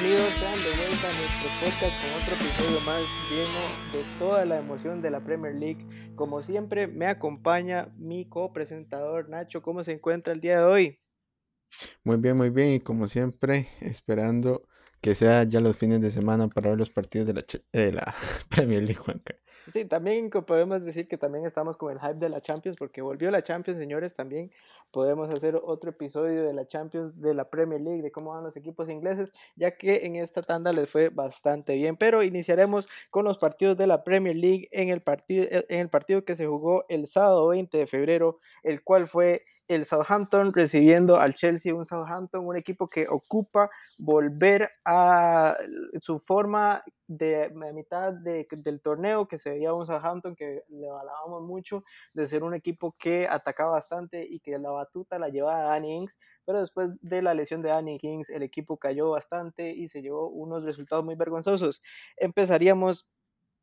Bienvenidos sean de vuelta a nuestro podcast con otro episodio más lleno de toda la emoción de la Premier League. Como siempre, me acompaña mi copresentador Nacho. ¿Cómo se encuentra el día de hoy? Muy bien, muy bien. Y como siempre, esperando que sea ya los fines de semana para ver los partidos de la, la Premier League, Juanca. Sí, también podemos decir que también estamos con el hype de la Champions, porque volvió la Champions, señores, también podemos hacer otro episodio de la Champions, de la Premier League, de cómo van los equipos ingleses, ya que en esta tanda les fue bastante bien. Pero iniciaremos con los partidos de la Premier League en el partido, eh, en el partido que se jugó el sábado 20 de febrero, el cual fue el Southampton recibiendo al Chelsea, un Southampton, un equipo que ocupa volver a su forma de, mitad de, del torneo, que se veía un Southampton que le alabamos mucho, de ser un equipo que atacaba bastante y que la batuta la llevaba Danny Ings, pero después de la lesión de Danny Ings, el equipo cayó bastante y se llevó unos resultados muy vergonzosos. Empezaríamos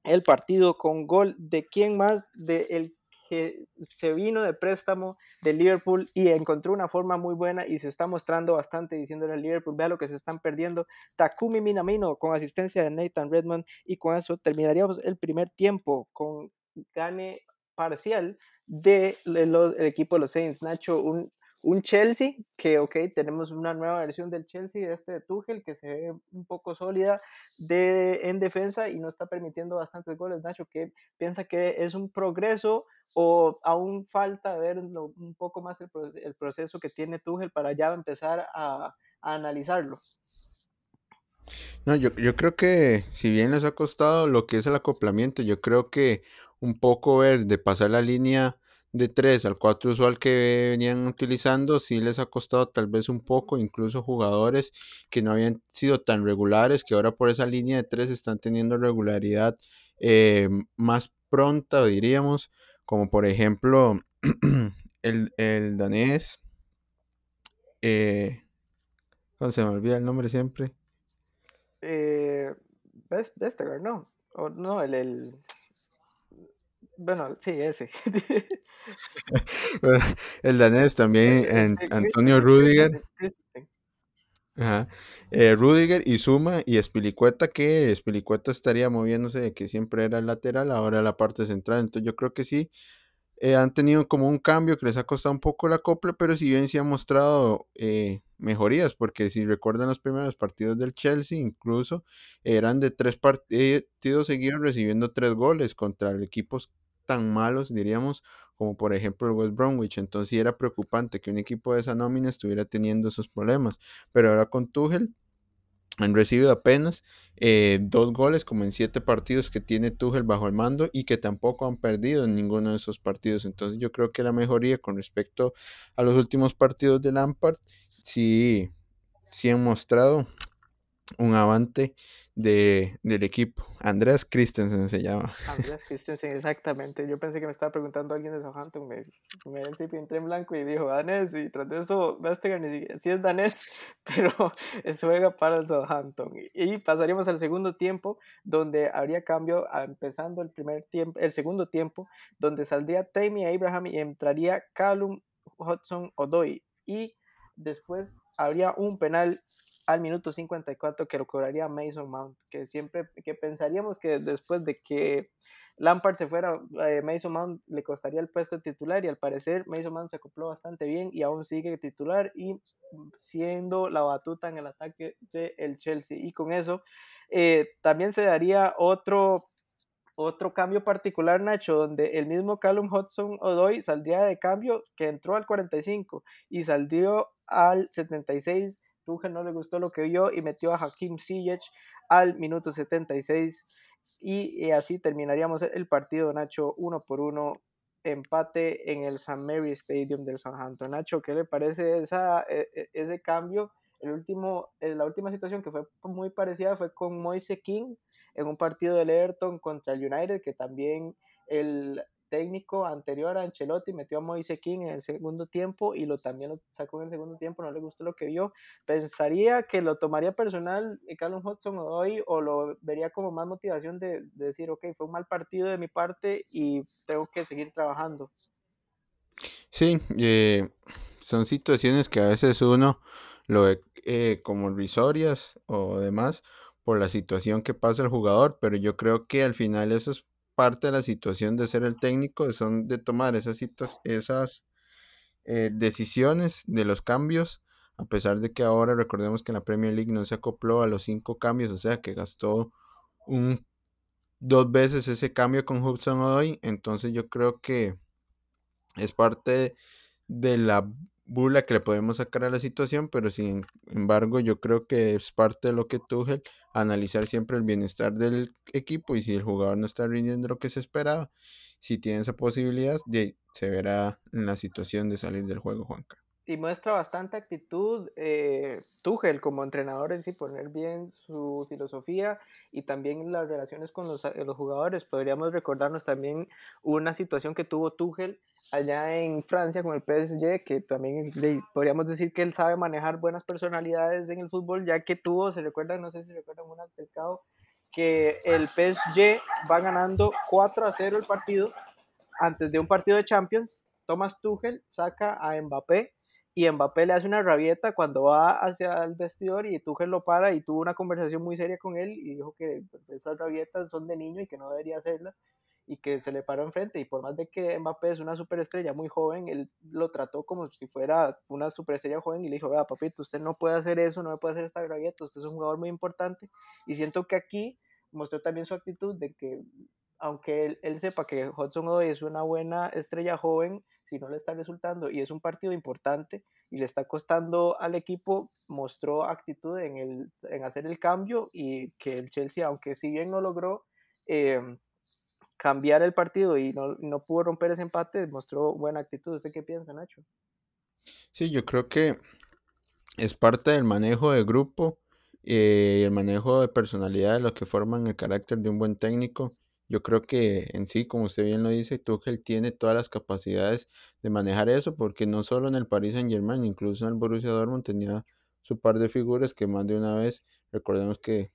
el partido con gol de quién más, de el que se vino de préstamo de Liverpool y encontró una forma muy buena y se está mostrando bastante diciéndole al Liverpool, vea lo que se están perdiendo. Takumi Minamino con asistencia de Nathan Redmond y con eso terminaríamos el primer tiempo con gane parcial del de equipo de los Saints. Nacho, un un Chelsea que, ok, tenemos una nueva versión del Chelsea, este de Tuchel, que se ve un poco sólida de, en defensa y no está permitiendo bastantes goles. Nacho, que piensa que es un progreso o aún falta ver un poco más el, proceso que tiene Tuchel para ya empezar a, analizarlo? No, yo, yo creo que si bien les ha costado lo que es el acoplamiento, yo creo que un poco ver de pasar la línea de 3 al 4 usual que venían utilizando, sí les ha costado tal vez un poco, incluso jugadores que no habían sido tan regulares, que ahora por esa línea de 3 están teniendo regularidad eh, más pronta, diríamos, como por ejemplo el, el danés, eh, se me olvida el nombre siempre. Eh, ¿no? O, no, el, Bueno, sí, ese. el danés también, en, Antonio Rudiger. Ajá. Eh, Rudiger y Suma y Espilicueta, que Espilicueta estaría moviéndose de que siempre era el lateral, ahora la parte central. Entonces yo creo que sí, eh, han tenido como un cambio que les ha costado un poco la copla, pero si bien sí han mostrado eh, mejorías, porque si recuerdan los primeros partidos del Chelsea, incluso eran de tres partidos seguidos recibiendo tres goles contra equipos tan malos, diríamos, como por ejemplo el West Bromwich. Entonces sí era preocupante que un equipo de esa nómina estuviera teniendo esos problemas. Pero ahora con Tuchel han recibido apenas eh, dos goles como en siete partidos que tiene Tuchel bajo el mando y que tampoco han perdido en ninguno de esos partidos. Entonces yo creo que la mejoría con respecto a los últimos partidos de Lampard sí, sí han mostrado un avance de, del equipo. Andreas Christensen se llama. Andreas Christensen, exactamente. Yo pensé que me estaba preguntando alguien de Southampton. Me, me entré en blanco y dijo danés. Y tras de eso, Vestergaard sí es danés, pero juega para el Southampton. Y, pasaríamos al segundo tiempo, donde habría cambio, empezando el primer tiempo, el segundo tiempo, donde saldría Tammy Abraham y entraría Callum Hudson Odoy. Y después habría un penal al minuto 54 que lo cobraría Mason Mount, que siempre que pensaríamos que después de que Lampard se fuera, eh, Mason Mount le costaría el puesto de titular y al parecer Mason Mount se acopló bastante bien y aún sigue titular y siendo la batuta en el ataque del Chelsea. Y con eso eh, también se daría otro otro cambio particular, Nacho, donde el mismo Callum Hudson Odoy saldría de cambio que entró al 45 y salió al 76 Tuchel no le gustó lo que vio y metió a Hakim Ziyech al minuto 76 y, así terminaríamos el partido Nacho uno por uno empate en el St. Mary Stadium del Southampton. Nacho, ¿qué le parece esa, e, e, ese cambio? El último, eh, la última situación que fue muy parecida fue con Moise King en un partido del Everton contra el United, que también el técnico anterior a Ancelotti metió a Moise King en el segundo tiempo y lo también lo sacó en el segundo tiempo, no le gustó lo que vio. Pensaría que lo tomaría personal eh, Callum Hudson hoy o lo vería como más motivación de, decir, ok, fue un mal partido de mi parte y tengo que seguir trabajando. Sí, eh, son situaciones que a veces uno lo ve eh, como risorias o demás por la situación que pasa el jugador, pero yo creo que al final eso es parte de la situación de ser el técnico, son de tomar esas, esas eh, decisiones de los cambios, a pesar de que ahora recordemos que en la Premier League no se acopló a los cinco cambios, o sea que gastó un dos veces ese cambio con Hudson hoy, entonces yo creo que es parte de la bula que le podemos sacar a la situación, pero sin embargo yo creo que es parte de lo que Tuchel analizar siempre el bienestar del equipo y si el jugador no está rindiendo lo que se esperaba, si tiene esa posibilidad, se verá en la situación de salir del juego, Juanca y muestra bastante actitud eh, Tuchel como entrenador en sí, poner bien su filosofía y también las relaciones con los, eh, los, jugadores. Podríamos recordarnos también una situación que tuvo Tuchel allá en Francia con el PSG, que también podríamos decir que él sabe manejar buenas personalidades en el fútbol, ya que tuvo, se recuerdan, no sé si recuerdan un altercado, que el PSG va ganando 4 a 0 el partido antes de un partido de Champions. Thomas Tuchel saca a Mbappé y Mbappé le hace una rabieta cuando va hacia el vestidor y Tuchel lo para y tuvo una conversación muy seria con él y dijo que esas rabietas son de niño y que no debería hacerlas y que se le paró enfrente. Y por más de que Mbappé es una superestrella muy joven, él lo trató como si fuera una superestrella joven y le dijo, vea papito, usted no puede hacer eso, no me puede hacer esta rabieta, usted es un jugador muy importante y siento que aquí mostró también su actitud de que aunque él, sepa que Hudson Odoi es una buena estrella joven, si no le está resultando y es un partido importante y le está costando al equipo, mostró actitud en, el, en hacer el cambio y que el Chelsea, aunque si bien no logró eh, cambiar el partido y no, no, pudo romper ese empate, mostró buena actitud. ¿Usted qué piensa, Nacho? Sí, yo creo que es parte del manejo de grupo y eh, el manejo de personalidad de lo que forman el carácter de un buen técnico yo creo que en sí, como usted bien lo dice, Tuchel tiene todas las capacidades de manejar eso, porque no solo en el Paris Saint-Germain, incluso en el Borussia Dortmund tenía su par de figuras que más de una vez, recordemos que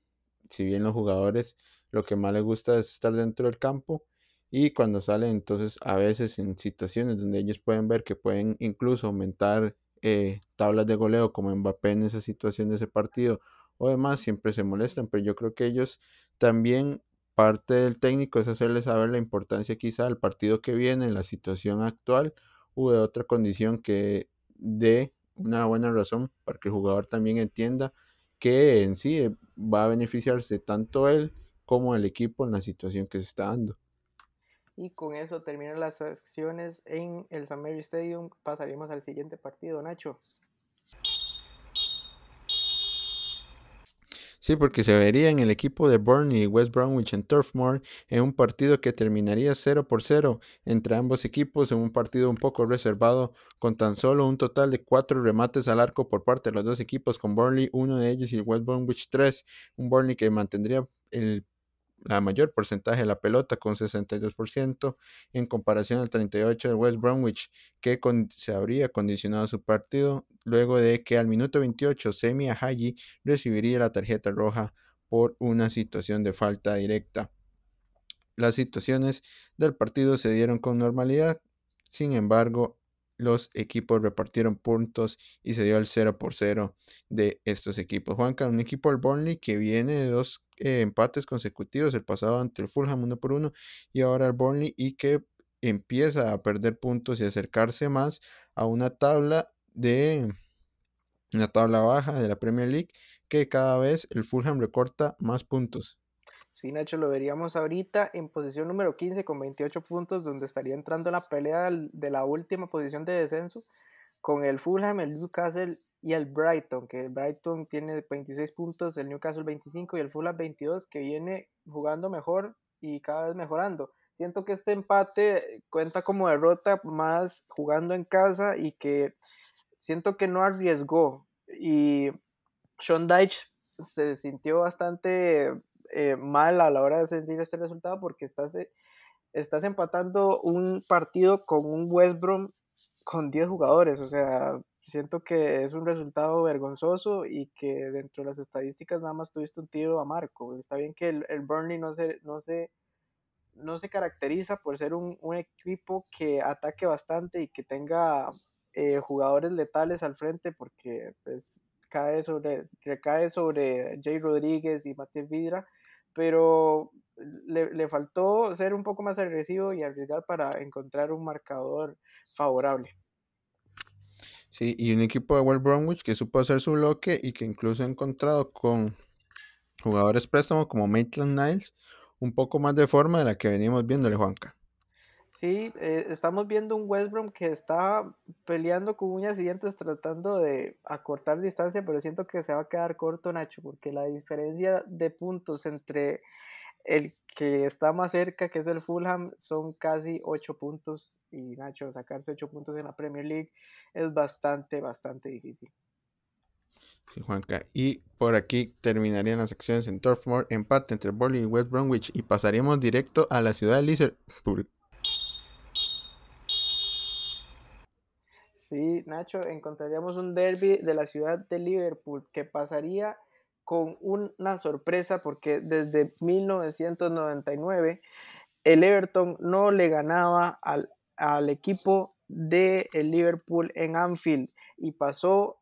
si bien los jugadores lo que más les gusta es estar dentro del campo y cuando salen entonces a veces en situaciones donde ellos pueden ver que pueden incluso aumentar eh, tablas de goleo como Mbappé en esa situación de ese partido o demás siempre se molestan pero yo creo que ellos también parte del técnico es hacerle saber la importancia quizá del partido que viene, en la situación actual o de otra condición que dé una buena razón para que el jugador también entienda que en sí eh, va a beneficiarse tanto él como el equipo en la situación que se está dando. Y con eso terminan las acciones en el San Mary Stadium. Pasaríamos al siguiente partido, Nacho. Sí, porque se vería en el equipo de Burnley y West Bromwich en Turf Moor en un partido que terminaría 0 por 0 entre ambos equipos en un partido un poco reservado con tan solo un total de cuatro remates al arco por parte de los dos equipos con Burnley uno de ellos y West Bromwich 3, un Burnley que mantendría el la mayor porcentaje de la pelota con 62% en comparación al 38% de West Bromwich que se habría condicionado su partido luego de que al minuto 28 Semi Ahaji recibiría la tarjeta roja por una situación de falta directa. Las situaciones del partido se dieron con normalidad, sin embargo los equipos repartieron puntos y se dio el 0 por 0 de estos equipos. Juanca, un equipo del Burnley que viene de dos eh, empates consecutivos, el pasado ante el Fulham 1 por 1 y ahora el Burnley y que empieza a perder puntos y acercarse más a una tabla de una tabla baja de la Premier League que cada vez el Fulham recorta más puntos. Sí, Nacho, lo veríamos ahorita en posición número 15 con 28 puntos, donde estaría entrando en la pelea de la última posición de descenso con el Fulham, el Newcastle y el Brighton, que el Brighton tiene 26 puntos, el Newcastle 25 y el Fulham 22, que viene jugando mejor y cada vez mejorando. Siento que este empate cuenta como derrota más jugando en casa y que siento que no arriesgó. Y Sean Dyche se sintió bastante eh, mal a la hora de sentir este resultado porque estás, eh, estás empatando un partido con un West Brom con 10 jugadores. O sea, siento que es un resultado vergonzoso y que dentro de las estadísticas nada más tuviste un tiro a Marco. Está bien que el, el Burnley no se, no, se, no se caracteriza por ser un, un equipo que ataque bastante y que tenga eh, jugadores letales al frente porque pues cae sobre, recae sobre Jay Rodríguez y Matías Vidra, pero le, le, faltó ser un poco más agresivo y arriesgar para encontrar un marcador favorable. Sí, y un equipo de West Bromwich que supo hacer su bloque y que incluso ha encontrado con jugadores préstamos como Maitland Niles un poco más de forma de la que venimos viéndole, Juanca. Sí, eh, estamos viendo un West Brom que está peleando con uñas y dientes tratando de acortar distancia, pero siento que se va a quedar corto, Nacho, porque la diferencia de puntos entre el que está más cerca, que es el Fulham, son casi 8 puntos. Y Nacho, sacarse 8 puntos en la Premier League es bastante, bastante difícil. Sí, Juanca. Y por aquí terminarían las acciones en Turfmoor, empate entre Burnley y West Bromwich y pasaríamos directo a la ciudad de Liverpool Sí, Nacho, encontraríamos un derby de la ciudad de Liverpool que pasaría con una sorpresa porque desde 1999 el Everton no le ganaba al, equipo de el Liverpool en Anfield y pasó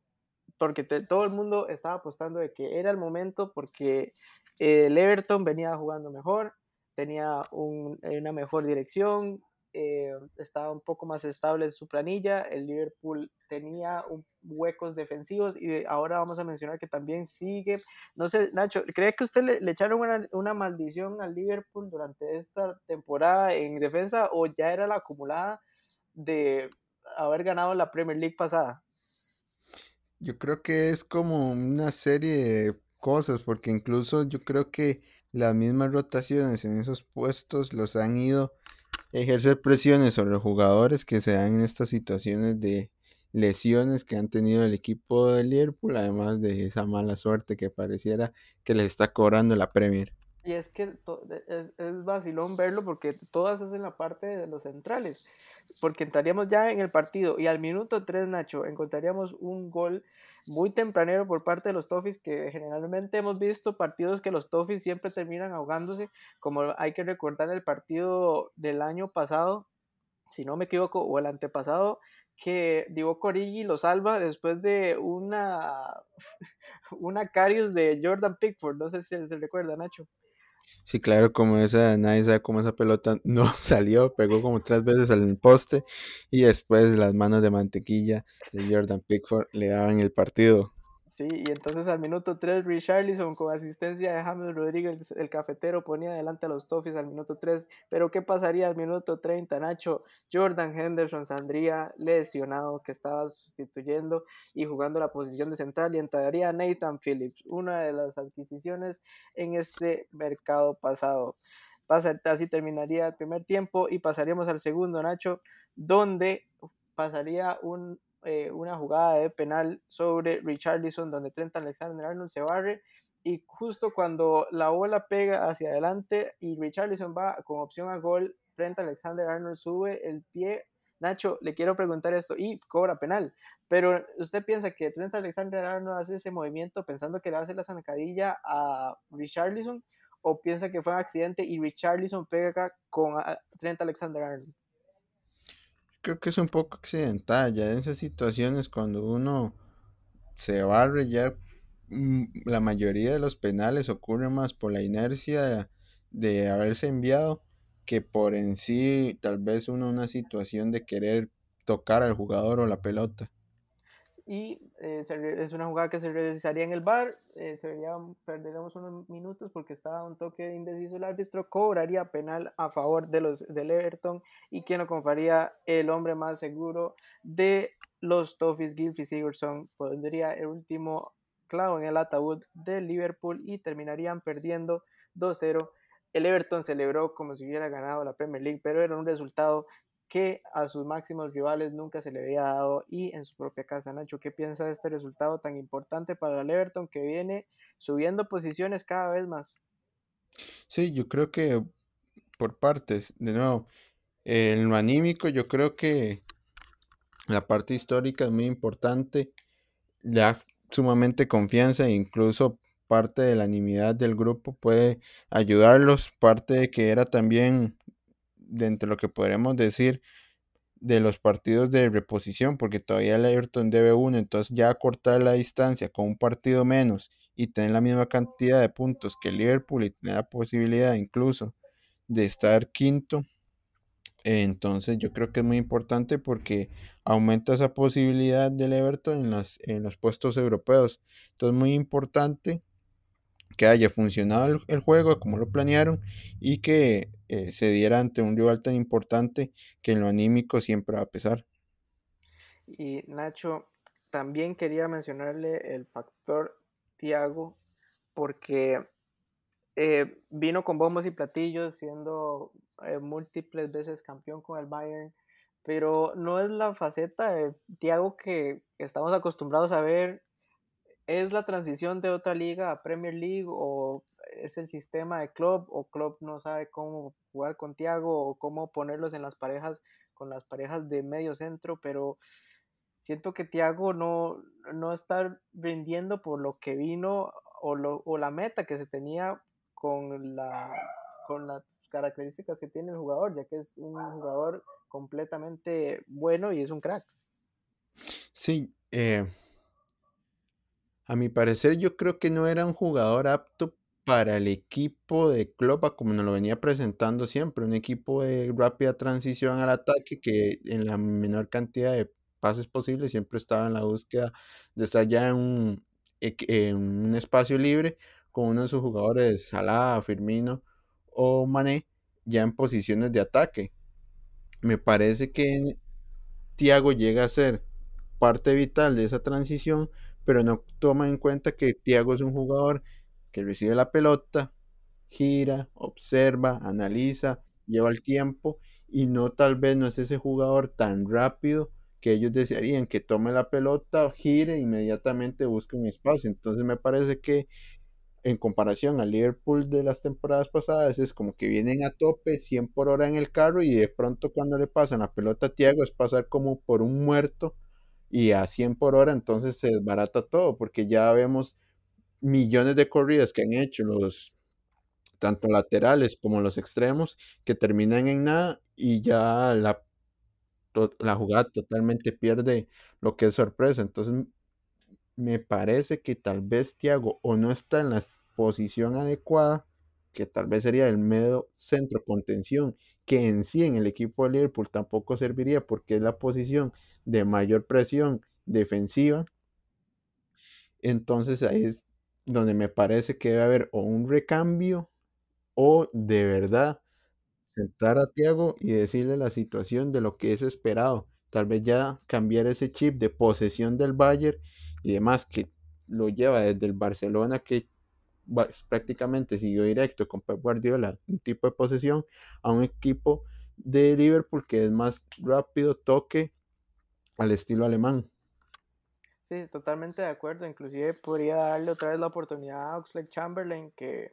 porque todo el mundo estaba apostando de que era el momento porque el Everton venía jugando mejor, tenía una mejor dirección, eh, estaba un poco más estable en su planilla, el Liverpool tenía huecos defensivos y ahora vamos a mencionar que también sigue, no sé, Nacho, ¿cree que usted le, echaron una, una, maldición al Liverpool durante esta temporada en defensa o ya era la acumulada de haber ganado la Premier League pasada? Yo creo que es como una serie de cosas, porque incluso yo creo que las mismas rotaciones en esos puestos los han ido ejercer presiones sobre los jugadores que se dan en estas situaciones de lesiones que han tenido el equipo de Liverpool, además de esa mala suerte que pareciera que les está cobrando la Premier. Y es que es, es vacilón verlo porque todas es en la parte de los centrales. Porque entraríamos ya en el partido y al minuto 3, Nacho, encontraríamos un gol muy tempranero por parte de los Toffees, que generalmente hemos visto partidos que los Toffees siempre terminan ahogándose, como hay que recordar el partido del año pasado, si no me equivoco, o el antepasado, que Divo Corigi lo salva después de una, una Carius de Jordan Pickford, no sé si se recuerda, Nacho. Sí, claro, como esa, nadie sabe cómo esa pelota no salió, pegó como tres veces al poste y después las manos de mantequilla de Jordan Pickford le daban el partido. Sí, y entonces al minuto 3 Richarlison con asistencia de James Rodríguez, el cafetero, ponía adelante a los Toffees al minuto 3. Pero ¿qué pasaría al minuto 30, Nacho? Jordan Henderson saldría lesionado, que estaba sustituyendo y jugando la posición de central y entraría Nathan Phillips, una de las adquisiciones en este mercado pasado. Pasa, así terminaría el primer tiempo y pasaríamos al segundo, Nacho, donde pasaría un eh, una jugada de penal sobre Richarlison donde Trent Alexander-Arnold se barre y justo cuando la bola pega hacia adelante y Richarlison va con opción a gol, Trent Alexander-Arnold sube el pie. Nacho, le quiero preguntar esto y cobra penal, pero ¿usted piensa que Trent Alexander-Arnold hace ese movimiento pensando que le hace la zancadilla a Richarlison o piensa que fue un accidente y Richarlison pega con Trent Alexander-Arnold? Creo que es un poco accidental. Ya en esas situaciones, cuando uno se barre, ya mm, la mayoría de los penales ocurren más por la inercia de haberse enviado que por en sí, tal vez uno una situación de querer tocar al jugador o la pelota y eh, es una jugada que se realizaría en el bar, eh, se vería, perderíamos unos minutos porque estaba un toque indeciso el árbitro, cobraría penal a favor de los del Everton y quien lo confaría el hombre más seguro de los Toffees, Gilfie Sigurdsson, pondría el último clavo en el ataúd del Liverpool y terminarían perdiendo 2-0. El Everton celebró como si hubiera ganado la Premier League, pero era un resultado que a sus máximos rivales nunca se le había dado y en su propia casa. Nacho, ¿qué piensa de este resultado tan importante para el Everton que viene subiendo posiciones cada vez más? Sí, yo creo que por partes, de nuevo, en lo anímico yo creo que la parte histórica es muy importante, le da sumamente confianza e incluso parte de la animidad del grupo puede ayudarlos, parte de que era también de entre lo que podríamos decir de los partidos de reposición, porque todavía el Everton debe uno, entonces ya cortar la distancia con un partido menos y tener la misma cantidad de puntos que el Liverpool y tener la posibilidad incluso de estar quinto, entonces yo creo que es muy importante porque aumenta esa posibilidad del Everton en, las, en los puestos europeos. Entonces muy importante que haya funcionado el, juego como lo planearon y que eh, se diera ante un rival tan importante que en lo anímico siempre va a pesar. Y Nacho, también quería mencionarle el factor Tiago porque eh, vino con bombos y platillos siendo eh, múltiples veces campeón con el Bayern, pero no es la faceta de Thiago que estamos acostumbrados a ver. ¿Es la transición de otra liga a Premier League o es el sistema de club o club no sabe cómo jugar con Thiago o cómo ponerlos en las parejas con las parejas de medio centro, pero siento que Thiago no, no está rindiendo por lo que vino o, lo, o la meta que se tenía con la, con la características que tiene el jugador, ya que es un jugador completamente bueno y es un crack. Sí, eh, a mi parecer yo creo que no era un jugador apto para el equipo de Klopp como nos lo venía presentando siempre, un equipo de rápida transición al ataque que en la menor cantidad de pases posibles siempre estaba en la búsqueda de estar ya en un, en un espacio libre con uno de sus jugadores, Salah, Firmino o Mané, ya en posiciones de ataque. Me parece que Thiago llega a ser parte vital de esa transición, pero no toma en cuenta que Thiago es un jugador que recibe la pelota, gira, observa, analiza, lleva el tiempo y no tal vez no es ese jugador tan rápido que ellos desearían que tome la pelota, gire inmediatamente busque un espacio. Entonces me parece que en comparación al Liverpool de las temporadas pasadas, es como que vienen a tope 100 por hora en el carro y de pronto cuando le pasan la pelota a Tiago es pasar como por un muerto y a 100 por hora entonces se desbarata todo porque ya vemos millones de corridas que han hecho los tanto laterales como los extremos que terminan en nada y ya la, la jugada totalmente pierde lo que es sorpresa. Entonces me parece que tal vez Thiago o no está en la posición adecuada, que tal vez sería el medio centro contención, que en sí en el equipo de Liverpool tampoco serviría porque es la posición de mayor presión defensiva. Entonces ahí es donde me parece que debe haber o un recambio o de verdad sentar a Thiago y decirle la situación de lo que es esperado. Tal vez ya cambiar ese chip de posesión del Bayern y demás que lo lleva desde el Barcelona que prácticamente siguió directo con Pep Guardiola, un tipo de posesión, a un equipo de Liverpool que es más rápido, toque al estilo alemán. Sí, totalmente de acuerdo. Inclusive podría darle otra vez la oportunidad a Oxlade Chamberlain, que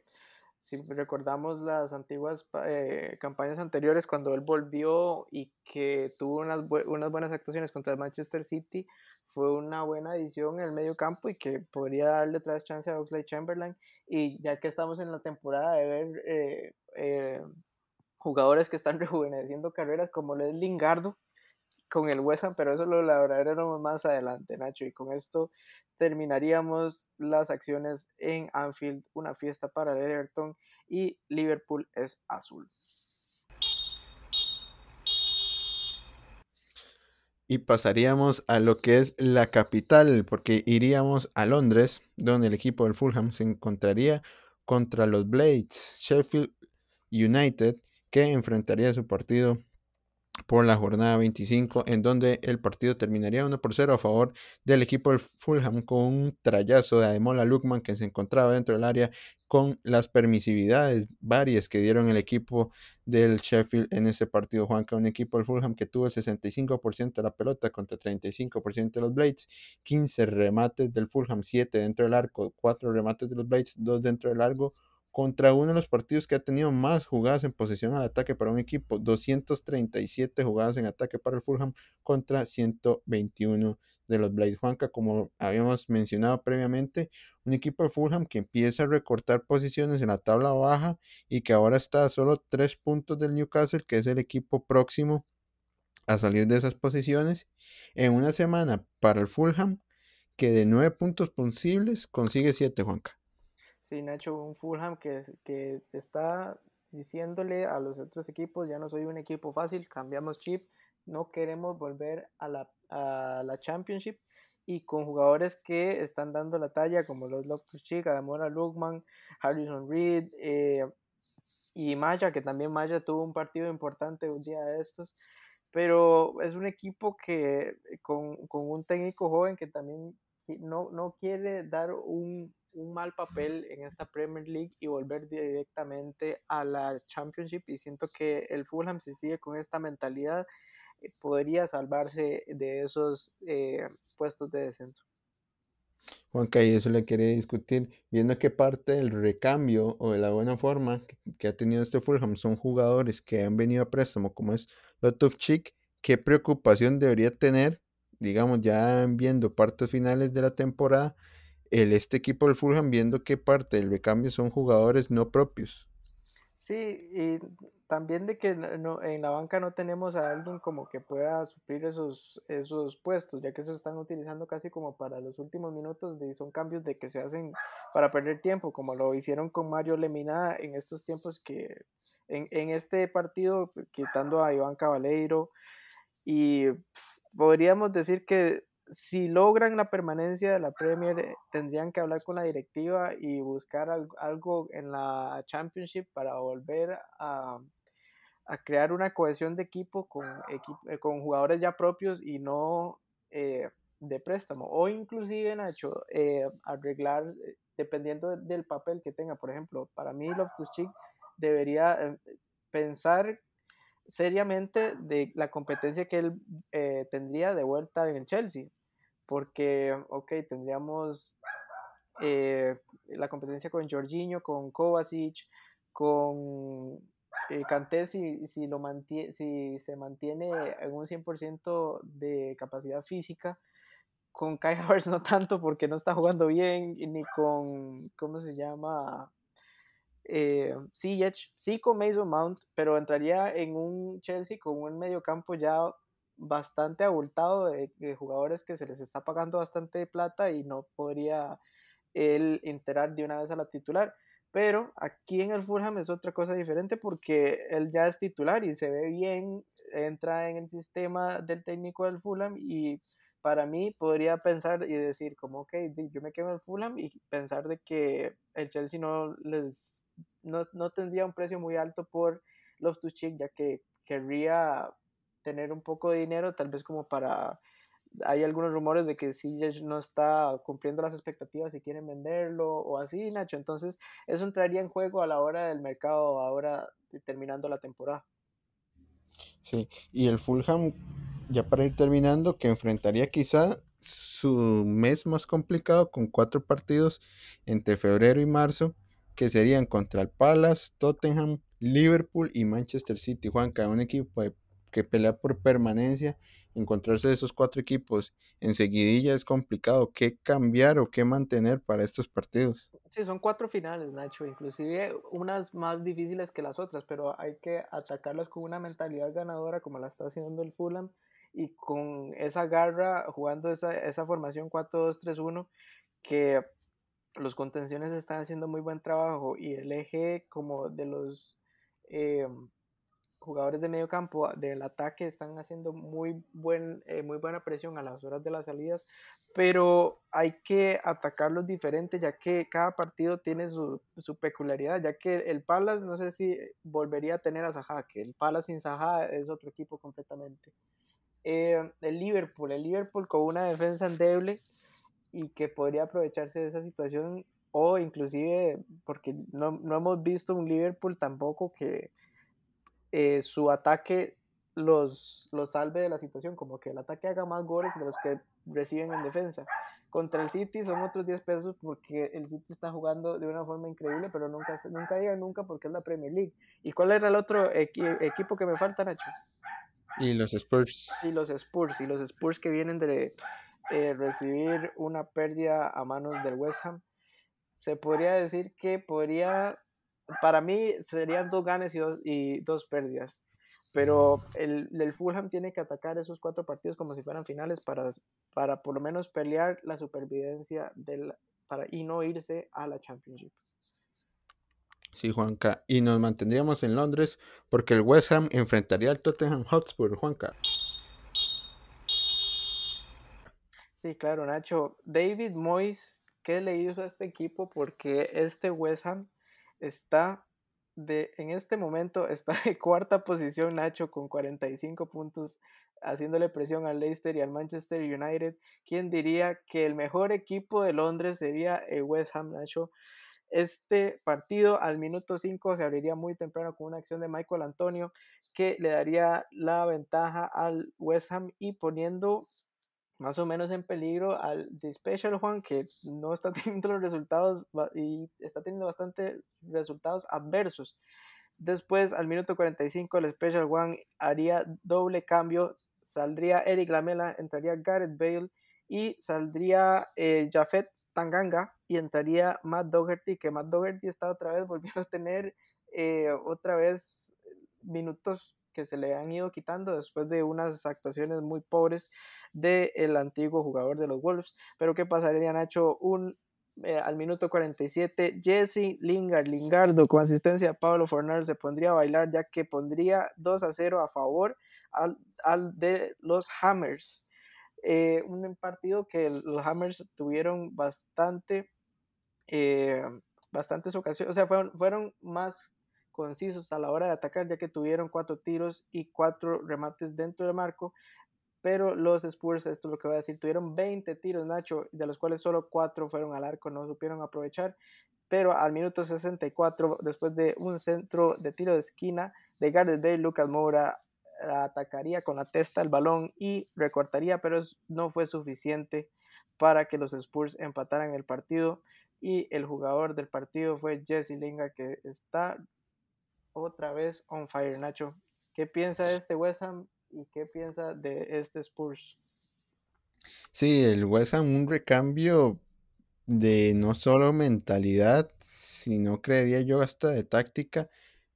si recordamos las antiguas eh, campañas anteriores, cuando él volvió y que tuvo unas, unas buenas actuaciones contra el Manchester City, fue una buena adición en el medio campo y que podría darle otra vez chance a Oxley Chamberlain. Y ya que estamos en la temporada de ver eh, eh, jugadores que están rejuveneciendo carreras como es Lingardo con el West Ham, pero eso lo hablaremos más adelante, Nacho. Y con esto terminaríamos las acciones en Anfield, una fiesta para el Everton y Liverpool es azul. y pasaríamos a lo que es la capital, porque iríamos a Londres, donde el equipo del Fulham se encontraría contra los Blades, Sheffield United, que enfrentaría su partido por la jornada 25, en donde el partido terminaría 1 por 0 a favor del equipo del Fulham con un trayazo de Ademola Lukman que se encontraba dentro del área con las permisividades varias que dieron el equipo del Sheffield en ese partido, Juan, que un equipo del Fulham que tuvo el 65% de la pelota contra 35% de los Blades, 15 remates del Fulham, 7 dentro del arco, 4 remates de los Blades, 2 dentro del largo, contra uno de los partidos que ha tenido más jugadas en posesión al ataque para un equipo, 237 jugadas en ataque para el Fulham contra 121 de los Blades Juanca, como habíamos mencionado previamente, un equipo de Fulham que empieza a recortar posiciones en la tabla baja y que ahora está a solo 3 puntos del Newcastle, que es el equipo próximo a salir de esas posiciones en una semana para el Fulham que de nueve puntos posibles consigue siete, Juanca. Sí, Nacho, un Fulham que, que está diciéndole a los otros equipos, ya no soy un equipo fácil, cambiamos chip, no queremos volver a la, a la Championship y con jugadores que están dando la talla como los Loftus Cheek, Adamora Lugman, Harrison Reed eh, y Maya, que también Maya tuvo un partido importante un día de estos, pero es un equipo que con, con un técnico joven que también no, no quiere dar un, un mal papel en esta Premier League y volver directamente a la Championship y siento que el Fulham si sigue con esta mentalidad eh, podría salvarse de esos eh, puestos de descenso. Juanca, y eso le quería discutir, viendo que parte del recambio o de la buena forma que, ha tenido este Fulham son jugadores que han venido a préstamo, como es Lotov Chick, ¿qué preocupación debería tener, digamos, ya viendo partes finales de la temporada, el, este equipo del Fulham viendo que parte del recambio son jugadores no propios? Sí, y también de que no, en la banca no tenemos a alguien como que pueda suplir esos, esos puestos, ya que se están utilizando casi como para los últimos minutos son cambios de que se hacen para perder tiempo, como lo hicieron con Mario Lemina en estos tiempos que en, en este partido, quitando a Iván Cabaleiro, y podríamos decir que si logran la permanencia de la Premier, eh, tendrían que hablar con la directiva y buscar algo en la Championship para volver a, crear una cohesión de equipo con, eh, con jugadores ya propios y no eh, de préstamo. O inclusive, Nacho, arreglar, dependiendo del papel que tenga. Por ejemplo, para mí Loftus Cheek debería pensar seriamente de la competencia que él tendría de vuelta en el Chelsea porque, ok, tendríamos eh, la competencia con Jorginho, con Kovacic, con eh, Kanté si, si, lo si se mantiene en un 100% de capacidad física, con Kai Havertz no tanto porque no está jugando bien, ni con, ¿cómo se llama? Eh, sí con Mason Mount, pero entraría en un Chelsea con un mediocampo ya bastante abultado de, jugadores que se les está pagando bastante plata y no podría él enterar de una vez a la titular. Pero aquí en el Fulham es otra cosa diferente porque él ya es titular y se ve bien, entra en el sistema del técnico del Fulham y para mí podría pensar y decir como, ok, yo me quedo en el Fulham y pensar de que el Chelsea no les no, no tendría un precio muy alto por los Tuchik ya que querría tener un poco de dinero, tal vez como para... Hay algunos rumores de que si no está cumpliendo las expectativas y quieren venderlo o así, Nacho. Entonces, eso entraría en juego a la hora del mercado, ahora terminando la temporada. Sí, y el Fulham, ya para ir terminando, que enfrentaría quizá su mes más complicado con cuatro partidos entre febrero y marzo, que serían contra el Palace, Tottenham, Liverpool y Manchester City. Juan, cada un equipo de que pelea por permanencia, encontrarse de esos cuatro equipos enseguidilla es complicado. ¿Qué cambiar o qué mantener para estos partidos? Sí, son cuatro finales, Nacho, inclusive unas más difíciles que las otras, pero hay que atacarlas con una mentalidad ganadora como la está haciendo el Fulham y con esa garra jugando esa, esa formación 4-2-3-1 que los contenciones están haciendo muy buen trabajo y el eje como de los eh, jugadores de medio campo del ataque están haciendo muy, buen, eh, muy buena presión a las horas de las salidas, pero hay que atacarlos diferentes ya que cada partido tiene su, su peculiaridad, ya que el Palace no sé si volvería a tener a Zaha, que el Palace sin Zaha es otro equipo completamente. Eh, el Liverpool, el Liverpool con una defensa endeble y que podría aprovecharse de esa situación o inclusive porque no, no hemos visto un Liverpool tampoco que eh, su ataque los, los salve de la situación, como que el ataque haga más goles de los que reciben en defensa. Contra el City son otros 10 pesos porque el City está jugando de una forma increíble, pero nunca, nunca digan nunca porque es la Premier League. ¿Y cuál era el otro equipo que me falta, Nacho? Y los Spurs. Y los Spurs, y los Spurs que vienen de eh, recibir una pérdida a manos del West Ham. Se podría decir que podría para mí serían dos ganes y dos, y dos pérdidas. pero el, el, Fulham tiene que atacar esos cuatro partidos como si fueran finales para, para por lo menos pelear la supervivencia del, para, y no irse a la Championship. Sí, Juanca. Y nos mantendríamos en Londres porque el West Ham enfrentaría al Tottenham Hotspur, Juanca. Sí, claro, Nacho. David Moyes, ¿qué le hizo a este equipo? Porque este West Ham está de, en este momento está de cuarta posición Nacho con 45 puntos, haciéndole presión al Leicester y al Manchester United. ¿Quién diría que el mejor equipo de Londres sería el West Ham Nacho? Este partido al minuto 5 se abriría muy temprano con una acción de Michael Antonio que le daría la ventaja al West Ham y poniendo más o menos en peligro al The Special Juan, que no está teniendo los resultados y está teniendo bastante resultados adversos. Después, al minuto 45, el Special One haría doble cambio. Saldría Eric Lamela, entraría Gareth Bale y saldría eh, Jafet Tanganga y entraría Matt Doherty, que Matt Doherty está otra vez volviendo a tener eh, otra vez minutos que se le han ido quitando después de unas actuaciones muy pobres del antiguo jugador de los Wolves. Pero ¿qué pasaría, Nacho? Un, eh, al minuto 47, Jesse Lingard, Lingardo, con asistencia de Pablo Fornal, se pondría a bailar ya que pondría 2 a 0 a favor al, de los Hammers. Eh, un partido que los Hammers tuvieron bastante, eh, bastantes ocasiones, o sea, fueron, fueron más concisos a la hora de atacar, ya que tuvieron cuatro tiros y cuatro remates dentro del marco. Pero los Spurs, esto es lo que voy a decir, tuvieron 20 tiros, Nacho, de los cuales solo cuatro fueron al arco, no supieron aprovechar. Pero al minuto 64, después de un centro de tiro de esquina de Gareth Bale, Lucas Moura atacaría con la testa el balón y recortaría, pero no fue suficiente para que los Spurs empataran el partido. Y el jugador del partido fue Jesse Linga, que está otra vez on fire, Nacho. ¿Qué piensa de este West Ham y qué piensa de este Spurs? Sí, el West Ham un recambio de no solo mentalidad, sino creería yo hasta de táctica,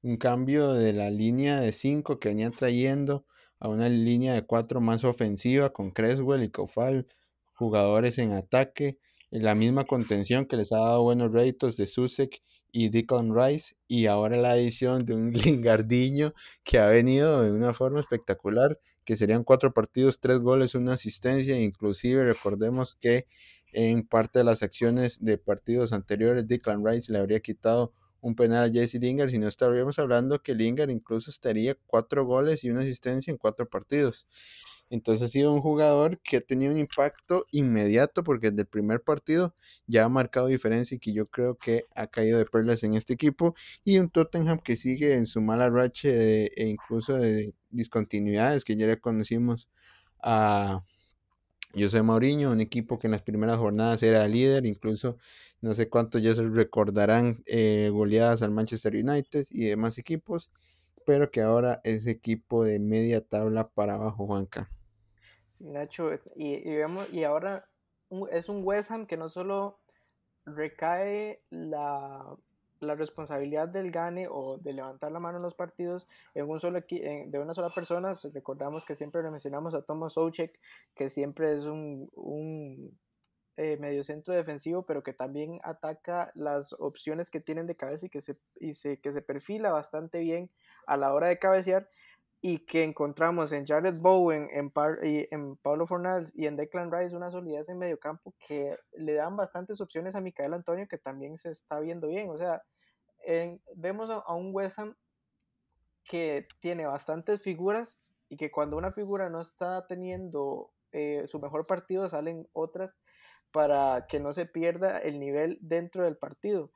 un cambio de la línea de 5 que venía trayendo a una línea de 4 más ofensiva con Creswell y Kofal, jugadores en ataque, en la misma contención que les ha dado buenos réditos de Susek y Declan Rice y ahora la edición de un Lingardiño que ha venido de una forma espectacular, que serían cuatro partidos, tres goles, una asistencia, inclusive recordemos que en parte de las acciones de partidos anteriores Declan Rice le habría quitado un penal a Jesse Lingard, si no estaríamos hablando que Lingard incluso estaría cuatro goles y una asistencia en cuatro partidos. Entonces ha sido un jugador que ha tenido un impacto inmediato porque desde el primer partido ya ha marcado diferencia y que yo creo que ha caído de perlas en este equipo. Y un Tottenham que sigue en su mala racha e incluso de discontinuidades que ya le conocimos a José Mourinho, un equipo que en las primeras jornadas era líder, incluso no sé cuántos ya se recordarán eh, goleadas al Manchester United y demás equipos, pero que ahora es equipo de media tabla para abajo, Juanca. Nacho, y, vemos, y ahora es un West Ham que no solo recae la, responsabilidad del gane o de levantar la mano en los partidos en un solo de una sola persona. Pues, recordamos que siempre le mencionamos a Thomas Soucek, que siempre es un, un eh, medio centro defensivo, pero que también ataca las opciones que tienen de cabeza y que se, y se, que se perfila bastante bien a la hora de cabecear y que encontramos en Jared Bowen, en, y en Pablo Fornals y en Declan Rice una solidez en medio campo que le dan bastantes opciones a Micael Antonio que también se está viendo bien. O sea, vemos a, un West que tiene bastantes figuras y que cuando una figura no está teniendo eh, su mejor partido salen otras para que no se pierda el nivel dentro del partido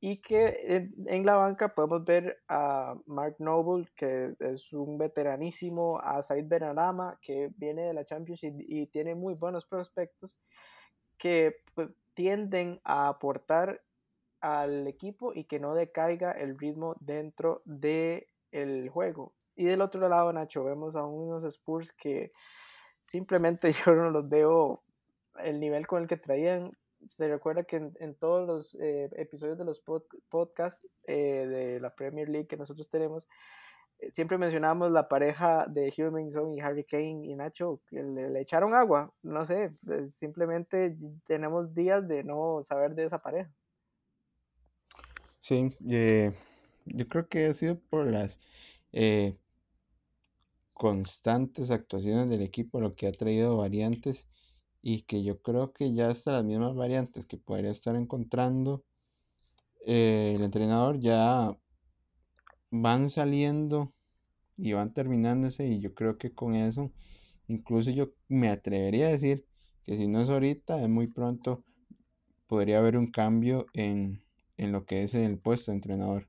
y que en, la banca podemos ver a Mark Noble, que es un veteranísimo, a Said Benarama, que viene de la Champions y, tiene muy buenos prospectos, que pues, tienden a aportar al equipo y que no decaiga el ritmo dentro del el juego. Y del otro lado, Nacho, vemos a unos Spurs que simplemente yo no los veo el nivel con el que traían se recuerda que en, todos los eh, episodios de los podcasts eh, de la Premier League que nosotros tenemos, eh, siempre mencionábamos la pareja de Hugh y Harry Kane y Nacho, que le, echaron agua, no sé, eh, simplemente tenemos días de no saber de esa pareja. Sí, yo creo que ha sido por las constantes actuaciones del equipo lo que ha traído variantes y que yo creo que ya hasta las mismas variantes que podría estar encontrando el entrenador ya van saliendo y van terminándose y yo creo que con eso, incluso yo me atrevería a decir que si no es ahorita, es muy pronto, podría haber un cambio en, lo que es el puesto de entrenador.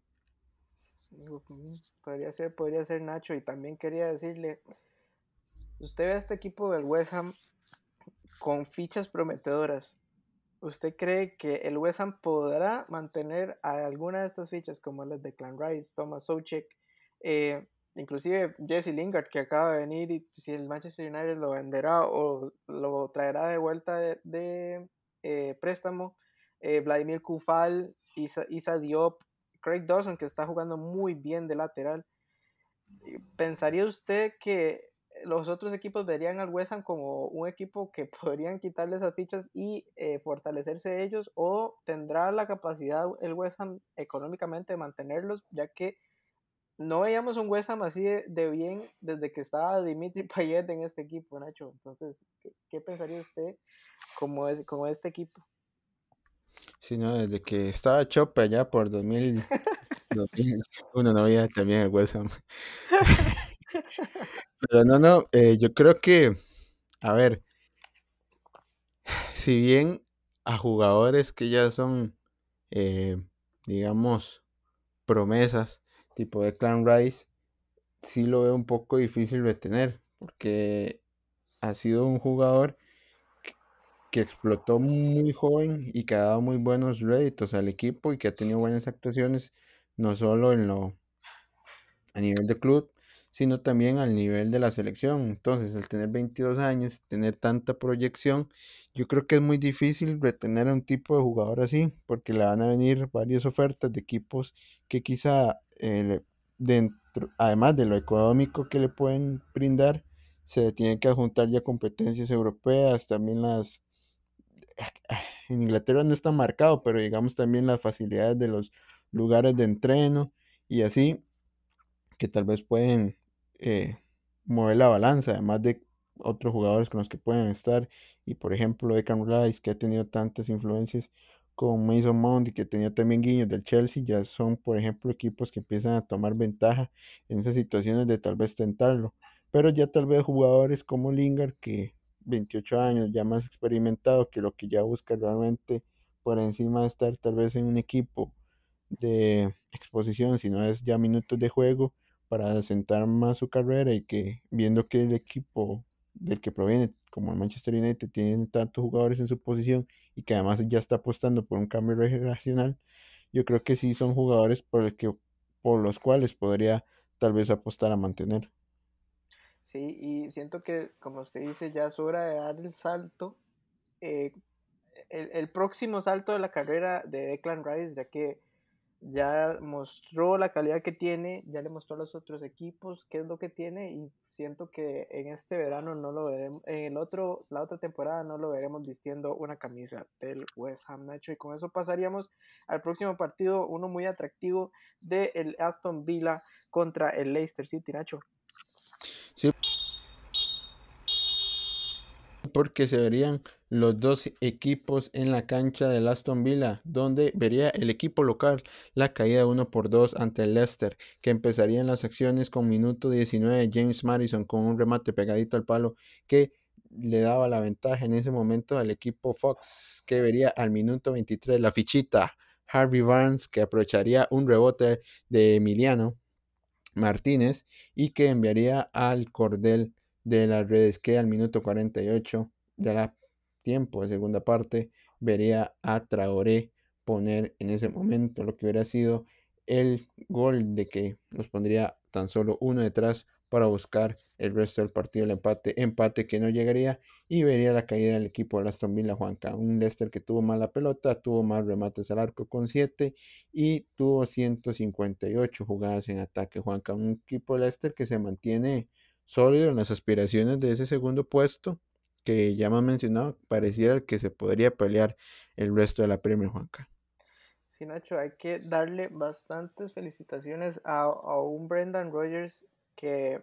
Podría ser, podría ser Nacho y también quería decirle, usted ve a este equipo del West Ham con fichas prometedoras. ¿Usted cree que el West Ham podrá mantener a alguna de estas fichas como las de Clan Rice, Thomas Soucek, eh, inclusive Jesse Lingard que acaba de venir y si el Manchester United lo venderá o lo traerá de vuelta de, eh, préstamo, eh, Vladimir Kufal, Isa, Diop, Craig Dawson que está jugando muy bien de lateral. ¿Pensaría usted que los otros equipos verían al West Ham como un equipo que podrían quitarle esas fichas y eh, fortalecerse ellos o tendrá la capacidad el West Ham económicamente de mantenerlos ya que no veíamos un West Ham así de, bien desde que estaba Dimitri Payet en este equipo, Nacho. Entonces, ¿qué, pensaría usted como, es, como este equipo? Sí, no, desde que estaba Chope allá por 2000, 2001 no había también el West Ham. Pero no, no, eh, yo creo que, a ver, si bien a jugadores que ya son, eh, digamos, promesas, tipo de Clan Rice, sí lo veo un poco difícil retener, porque ha sido un jugador que explotó muy joven y que ha dado muy buenos réditos al equipo y que ha tenido buenas actuaciones, no solo en lo a nivel de club, sino también al nivel de la selección. Entonces, al tener 22 años, tener tanta proyección, yo creo que es muy difícil retener a un tipo de jugador así, porque le van a venir varias ofertas de equipos que quizá eh, dentro, además de lo económico que le pueden brindar, se tienen que adjuntar ya competencias europeas, también las en Inglaterra no está marcado, pero digamos también las facilidades de los lugares de entreno y así que tal vez pueden eh, mover la balanza, además de otros jugadores con los que pueden estar. Y por ejemplo, Declan Rice, que ha tenido tantas influencias con Mason Mount y que tenía también guiños del Chelsea, ya son, por ejemplo, equipos que empiezan a tomar ventaja en esas situaciones de tal vez tentarlo. Pero ya tal vez jugadores como Lingard, que 28 años, ya más experimentado, que lo que ya busca realmente por encima de estar tal vez en un equipo de exposición, sino es ya minutos de juego, para asentar más su carrera y que viendo que el equipo del que proviene, como el Manchester United, tiene tantos jugadores en su posición y que además ya está apostando por un cambio regional, yo creo que sí son jugadores por, el que, por los cuales podría tal vez apostar a mantener. Sí, y siento que, como se dice, ya es hora de dar el salto, eh, el, el, próximo salto de la carrera de Declan Rice, ya que ya mostró la calidad que tiene, ya le mostró a los otros equipos qué es lo que tiene y siento que en este verano no lo veremos, en el otro, la otra temporada no lo veremos vistiendo una camisa del West Ham Nacho y con eso pasaríamos al próximo partido, uno muy atractivo de el Aston Villa contra el Leicester City Nacho. Sí, porque se verían los dos equipos en la cancha del Aston Villa, donde vería el equipo local la caída 1 por 2 ante el Leicester, que empezaría en las acciones con minuto 19 James Madison con un remate pegadito al palo que le daba la ventaja en ese momento al equipo Fox, que vería al minuto 23 la fichita Harvey Barnes, que aprovecharía un rebote de Emiliano Martínez y que enviaría al cordel de las redes que al minuto 48 de la tiempo de segunda parte vería a Traoré poner en ese momento lo que hubiera sido el gol de que los pondría tan solo uno detrás para buscar el resto del partido, el empate, empate que no llegaría y vería la caída del equipo de Aston Villa Juanca. Un Leicester que tuvo mala pelota, tuvo más remates al arco con 7 y tuvo 158 jugadas en ataque Juanca. Un equipo de Leicester que se mantiene sólido en las aspiraciones de ese segundo puesto que ya han mencionado, pareciera que se podría pelear el resto de la Premier Juanca. Sí, Nacho, hay que darle bastantes felicitaciones a, a un Brendan Rogers que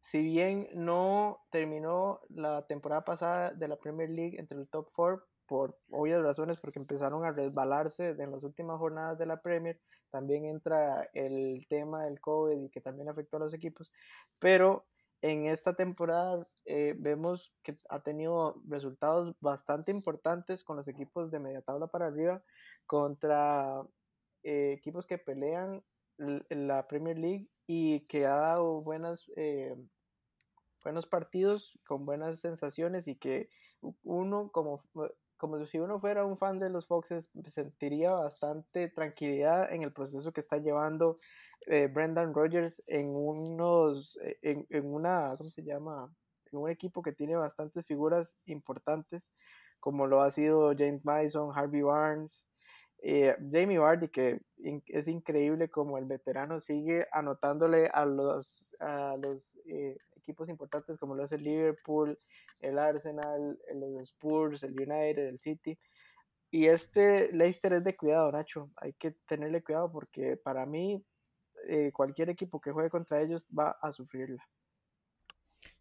si bien no terminó la temporada pasada de la Premier League entre el top 4 por obvias razones porque empezaron a resbalarse en las últimas jornadas de la Premier, también entra el tema del COVID y que también afectó a los equipos, pero en esta temporada eh, vemos que ha tenido resultados bastante importantes con los equipos de media tabla para arriba contra eh, equipos que pelean la Premier League y que ha dado buenas, eh, buenos partidos con buenas sensaciones y que uno como, como si uno fuera un fan de los Foxes sentiría bastante tranquilidad en el proceso que está llevando eh, Brendan Rodgers en unos eh, en, en, una ¿cómo se llama? en un equipo que tiene bastantes figuras importantes como lo ha sido James Mason, Harvey Barnes, eh, Jamie Vardy, que es increíble como el veterano sigue anotándole a los, a los eh, equipos importantes como lo es el Liverpool, el Arsenal, los Spurs, el United, el City. Y este Leicester es de cuidado, Nacho. Hay que tenerle cuidado porque para mí eh, cualquier equipo que juegue contra ellos va a sufrirla.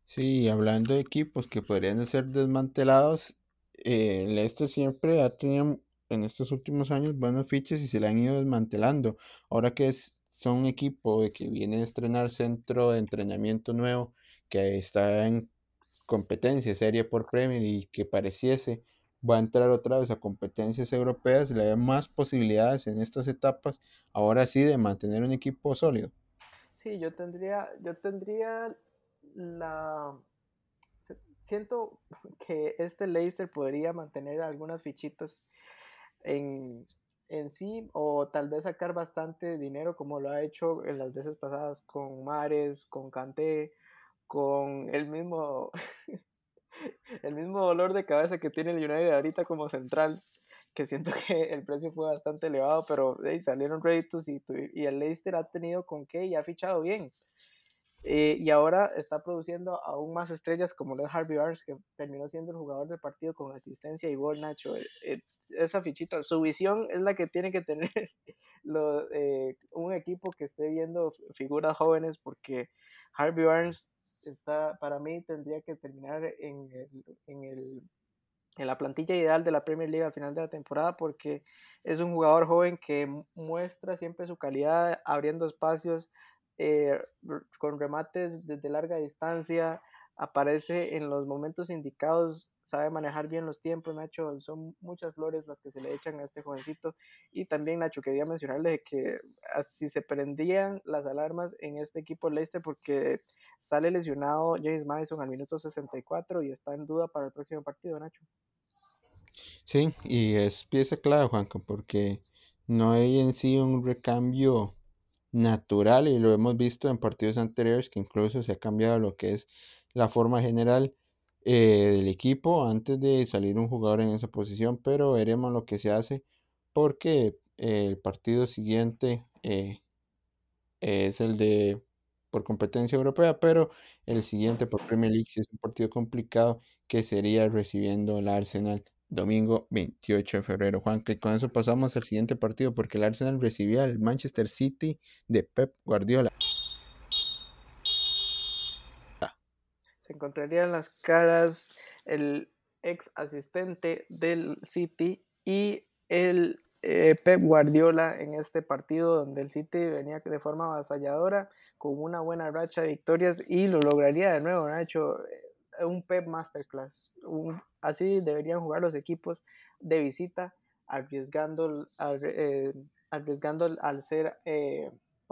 Sí, hablando de equipos que podrían ser desmantelados, eh, Leicester siempre ha tenido en estos últimos años buenos fiches y se le han ido desmantelando. Ahora que son un equipo de que viene a estrenar centro de entrenamiento nuevo, que está en competencia serie por Premier y que pareciese va a entrar otra vez a competencias europeas, le da más posibilidades en estas etapas, ahora sí, de mantener un equipo sólido. Sí, yo tendría, yo tendría la siento que este Leicester podría mantener algunas fichitas en, en sí o tal vez sacar bastante dinero como lo ha hecho en las veces pasadas con Mares, con Kanté, con el mismo el mismo dolor de cabeza que tiene el United ahorita como central, que siento que el precio fue bastante elevado, pero salieron réditos y, y el Leicester ha tenido con qué y ha fichado bien. Eh, y ahora está produciendo aún más estrellas como lo es Harvey Barnes, que terminó siendo el jugador del partido con asistencia y gol, Nacho. Eh, eh, esa fichita, su visión es la que tiene que tener un equipo que esté viendo figuras jóvenes, porque Harvey Barnes está, para mí, tendría que terminar en, en, el, en la plantilla ideal de la Premier League al final de la temporada, porque es un jugador joven que muestra siempre su calidad abriendo espacios eh, con remates desde larga distancia, aparece en los momentos indicados, sabe manejar bien los tiempos, Nacho, son muchas flores las que se le echan a este jovencito. Y también, Nacho, quería mencionarle que si se prendían las alarmas en este equipo Leicester porque sale lesionado James Madison al minuto 64 y está en duda para el próximo partido, Nacho. Sí, y es pieza clave, Juanca, porque no hay en sí un recambio natural y lo hemos visto en partidos anteriores que incluso se ha cambiado lo que es la forma general eh, del equipo antes de salir un jugador en esa posición, pero veremos lo que se hace porque el partido siguiente eh, es el de por competencia europea, pero el siguiente por Premier League es un partido complicado que sería recibiendo el Arsenal domingo 28 de febrero. Juan, que con eso pasamos al siguiente partido porque el Arsenal recibía al Manchester City de Pep Guardiola. Se encontrarían las caras el ex asistente del City y el eh, Pep Guardiola en este partido donde el City venía de forma avasalladora con una buena racha de victorias y lo lograría de nuevo, Nacho. Eh, un Pep Masterclass, un Así deberían jugar los equipos de visita, arriesgando, al, eh, arriesgando al ser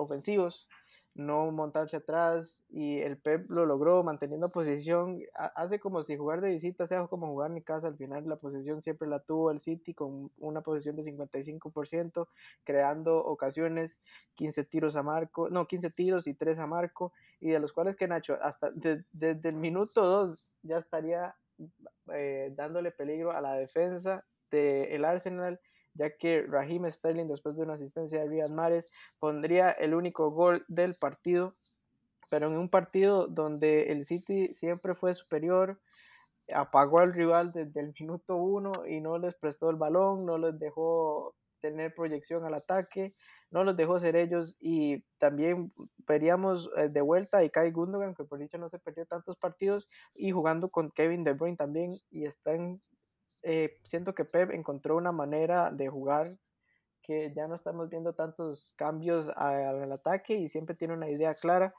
ofensivos, no montarse atrás y el Pep lo logró manteniendo posición, hace como si jugar de visita sea como jugar en casa, al final la posición siempre la tuvo el City con una posición de 55%, creando ocasiones, 15 tiros a Marco, no, 15 tiros y 3 a Marco, y de los cuales que Nacho, hasta desde el minuto 2 ya estaría eh, dándole peligro a la defensa del Arsenal ya que Raheem Sterling, después de una asistencia de Riyad Mahrez, pondría el único gol del partido, pero en un partido donde el City siempre fue superior, apagó al rival desde el minuto uno y no les prestó el balón, no les dejó tener proyección al ataque, no los dejó ser ellos y también veríamos eh, de vuelta a Kai Gundogan, que por dicho no se perdió tantos partidos, y jugando con Kevin De Bruyne también, y están eh, siento que Pep encontró una manera de jugar que ya no estamos viendo tantos cambios al ataque y siempre tiene una idea clara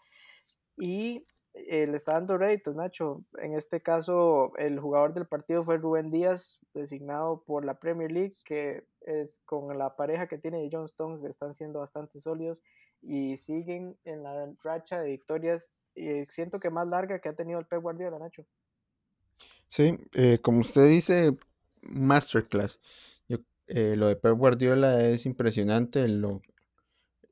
y eh, le está dando réditos, Nacho. En este caso, el jugador del partido fue Rubén Díaz, designado por la Premier League, que es con la pareja que tiene de John Stones, están siendo bastante sólidos y siguen en la racha de victorias. Y siento que más larga que ha tenido el Pep Guardiola, Nacho. Sí, eh, como usted dice, masterclass. Eh, lo de Pep Guardiola es impresionante, lo,